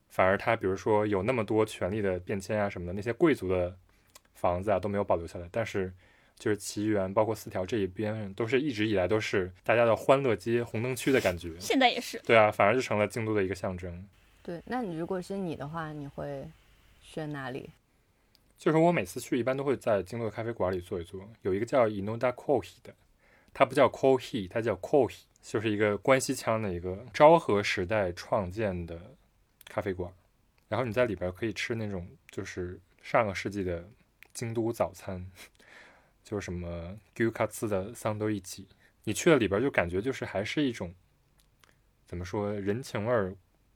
反而它比如说有那么多权力的变迁啊什么的，那些贵族的房子啊都没有保留下来，但是。就是奇缘，包括四条这一边，都是一直以来都是大家的欢乐街、红灯区的感觉。现在也是。对啊，反而就成了京都的一个象征。对，那你如果是你的话，你会选哪里？就是我每次去，一般都会在京都的咖啡馆里坐一坐。有一个叫 Inoda Coffee 的，它不叫 Coffee，它叫 Coffee，就是一个关西腔的一个昭和时代创建的咖啡馆。然后你在里边可以吃那种就是上个世纪的京都早餐。就是什么 g u k a t s 的桑都一起，你去了里边就感觉就是还是一种怎么说人情味儿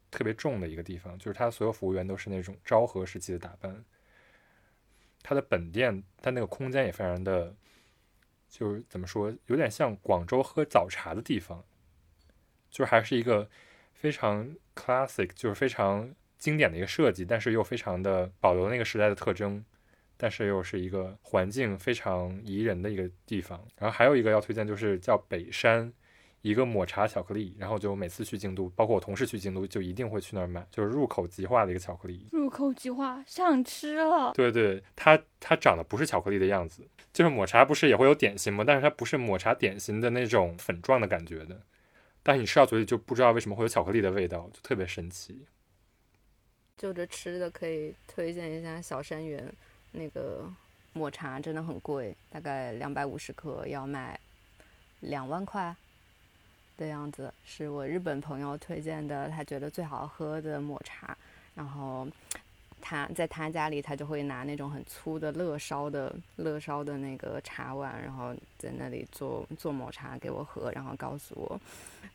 特别重的一个地方，就是它所有服务员都是那种昭和时期的打扮。它的本店，它那个空间也非常的，就是怎么说，有点像广州喝早茶的地方，就是还是一个非常 classic，就是非常经典的一个设计，但是又非常的保留那个时代的特征。但是又是一个环境非常宜人的一个地方。然后还有一个要推荐，就是叫北山，一个抹茶巧克力。然后就每次去京都，包括我同事去京都，就一定会去那儿买，就是入口即化的一个巧克力。入口即化，想吃了。对对，它它长得不是巧克力的样子，就是抹茶不是也会有点心吗？但是它不是抹茶点心的那种粉状的感觉的。但是你吃到嘴里就不知道为什么会有巧克力的味道，就特别神奇。就这吃的可以推荐一下小山园。那个抹茶真的很贵，大概两百五十克要卖两万块的样子，是我日本朋友推荐的，他觉得最好喝的抹茶。然后他在他家里，他就会拿那种很粗的乐烧的乐烧的那个茶碗，然后在那里做做抹茶给我喝，然后告诉我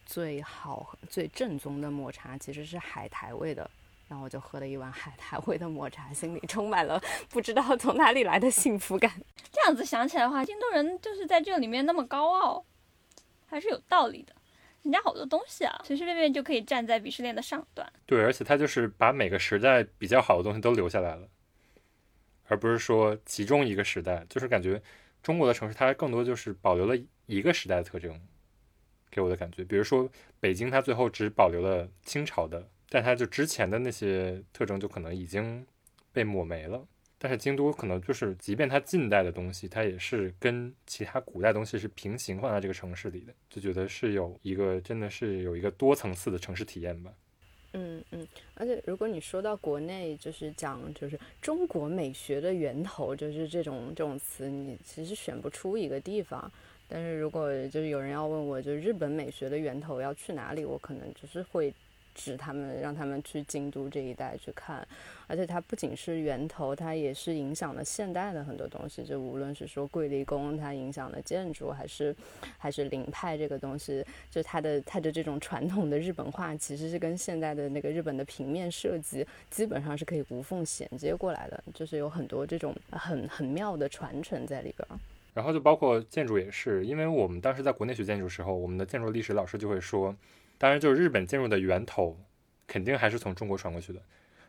最好最正宗的抹茶其实是海苔味的。然后我就喝了一碗海苔味的抹茶，心里充满了不知道从哪里来的幸福感。这样子想起来的话，京都人就是在这里面那么高傲，还是有道理的。人家好多东西啊，随随便便就可以站在鄙视链的上端。对，而且他就是把每个时代比较好的东西都留下来了，而不是说其中一个时代。就是感觉中国的城市，它更多就是保留了一个时代的特征，给我的感觉。比如说北京，它最后只保留了清朝的。但它就之前的那些特征就可能已经被抹没了，但是京都可能就是，即便它近代的东西，它也是跟其他古代东西是平行放在这个城市里的，就觉得是有一个真的是有一个多层次的城市体验吧。嗯嗯，而且如果你说到国内，就是讲就是中国美学的源头，就是这种这种词，你其实选不出一个地方。但是如果就是有人要问我，就日本美学的源头要去哪里，我可能就是会。指他们，让他们去京都这一带去看，而且它不仅是源头，它也是影响了现代的很多东西。就无论是说桂离宫，它影响了建筑，还是还是林派这个东西，就它的它的这种传统的日本画，其实是跟现在的那个日本的平面设计基本上是可以无缝衔接过来的，就是有很多这种很很妙的传承在里边。然后就包括建筑也是，因为我们当时在国内学建筑时候，我们的建筑历史老师就会说。当然，就是日本建筑的源头，肯定还是从中国传过去的。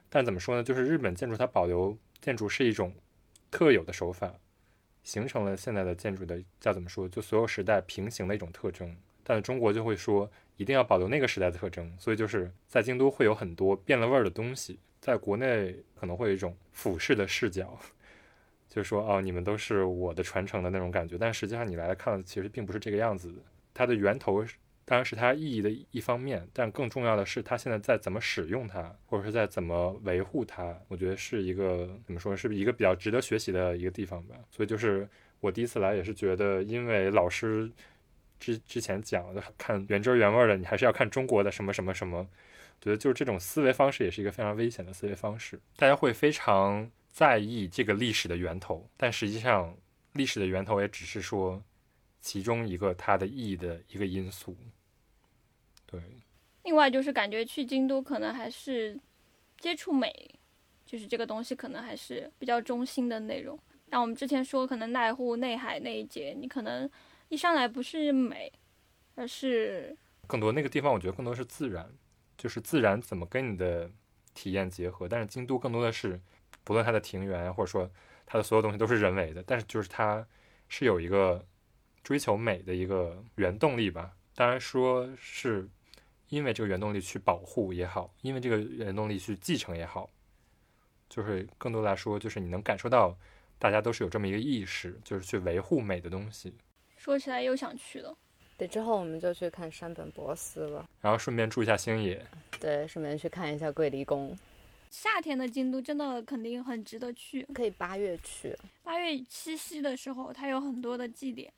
但怎么说呢？就是日本建筑它保留建筑是一种特有的手法，形成了现在的建筑的叫怎么说？就所有时代平行的一种特征。但中国就会说一定要保留那个时代的特征，所以就是在京都会有很多变了味儿的东西。在国内可能会有一种俯视的视角，[LAUGHS] 就是说哦，你们都是我的传承的那种感觉。但实际上你来看，其实并不是这个样子的。它的源头。当然是它意义的一方面，但更重要的是它现在在怎么使用它，或者是在怎么维护它。我觉得是一个怎么说，是一个比较值得学习的一个地方吧。所以就是我第一次来也是觉得，因为老师之之前讲的看原汁原味的，你还是要看中国的什么什么什么。觉得就是这种思维方式也是一个非常危险的思维方式。大家会非常在意这个历史的源头，但实际上历史的源头也只是说其中一个它的意义的一个因素。对，另外就是感觉去京都可能还是接触美，就是这个东西可能还是比较中心的内容。像我们之前说，可能奈户内海那一节，你可能一上来不是美，而是更多那个地方，我觉得更多是自然，就是自然怎么跟你的体验结合。但是京都更多的是，不论它的庭园或者说它的所有东西都是人为的，但是就是它是有一个追求美的一个原动力吧。当然说是。因为这个原动力去保护也好，因为这个原动力去继承也好，就是更多来说，就是你能感受到大家都是有这么一个意识，就是去维护美的东西。说起来又想去了。对，之后我们就去看山本博斯了，然后顺便住一下星野。对，顺便去看一下桂离宫。夏天的京都真的肯定很值得去，可以八月去。八月七夕的时候，它有很多的祭典。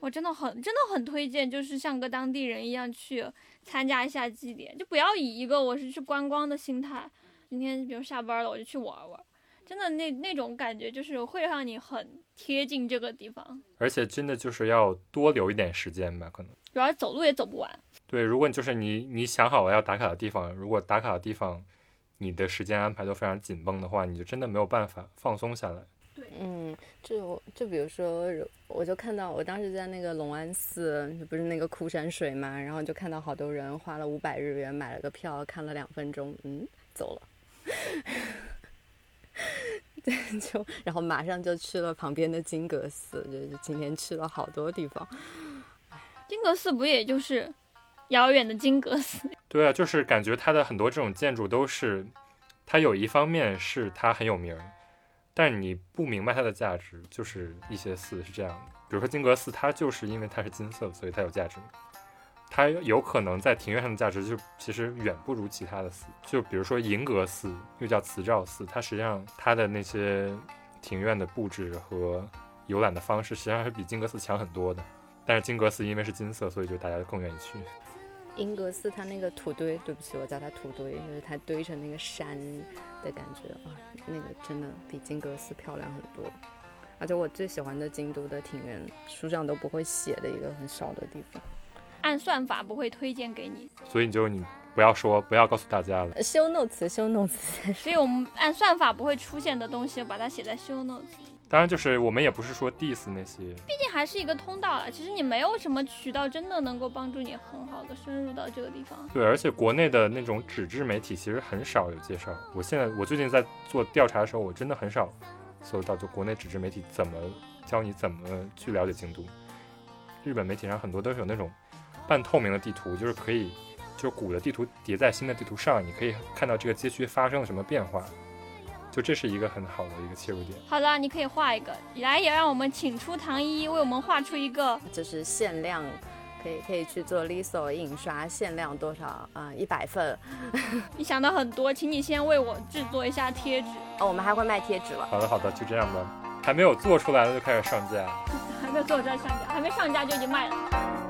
我真的很真的很推荐，就是像个当地人一样去参加一下祭典，就不要以一个我是去观光的心态。今天比如下班了，我就去玩玩，真的那那种感觉就是会让你很贴近这个地方。而且真的就是要多留一点时间吧，可能主要走路也走不完。对，如果就是你你想好了要打卡的地方，如果打卡的地方你的时间安排都非常紧绷的话，你就真的没有办法放松下来。嗯，就就比如说，我就看到我当时在那个龙安寺，不是那个枯山水嘛，然后就看到好多人花了五百日元买了个票，看了两分钟，嗯，走了。[LAUGHS] 对，就然后马上就去了旁边的金阁寺，就是今天去了好多地方。金阁寺不也就是遥远的金阁寺？[LAUGHS] 对啊，就是感觉它的很多这种建筑都是，它有一方面是它很有名。但是你不明白它的价值，就是一些寺是这样的，比如说金阁寺，它就是因为它是金色，所以它有价值。它有可能在庭院上的价值就其实远不如其他的寺。就比如说银阁寺，又叫慈照寺，它实际上它的那些庭院的布置和游览的方式，实际上是比金阁寺强很多的。但是金阁寺因为是金色，所以就大家更愿意去。英格斯它那个土堆，对不起，我叫它土堆，就是它堆成那个山的感觉啊，那个真的比金格斯漂亮很多。而且我最喜欢的京都的庭园，书上都不会写的一个很少的地方。按算法不会推荐给你，所以你就你不要说，不要告诉大家了。呃修 notes 修 notes 所以我们按算法不会出现的东西，把它写在 show notes 里。当然，就是我们也不是说 diss 那些，毕竟还是一个通道了，其实你没有什么渠道真的能够帮助你很好的深入到这个地方。对，而且国内的那种纸质媒体其实很少有介绍。我现在我最近在做调查的时候，我真的很少搜到就国内纸质媒体怎么教你怎么去了解京都。日本媒体上很多都是有那种半透明的地图，就是可以就是古的地图叠在新的地图上，你可以看到这个街区发生了什么变化。就这是一个很好的一个切入点。好的，你可以画一个，来也让我们请出唐一为我们画出一个。就是限量，可以可以去做 Liso 印刷，限量多少啊？一、百份。[LAUGHS] [LAUGHS] 你想到很多，请你先为我制作一下贴纸。哦，我们还会卖贴纸了。好的，好的，就这样吧。还没有做出来的，就开始上架。[LAUGHS] 还没有做出来上架，还没上架就已经卖了。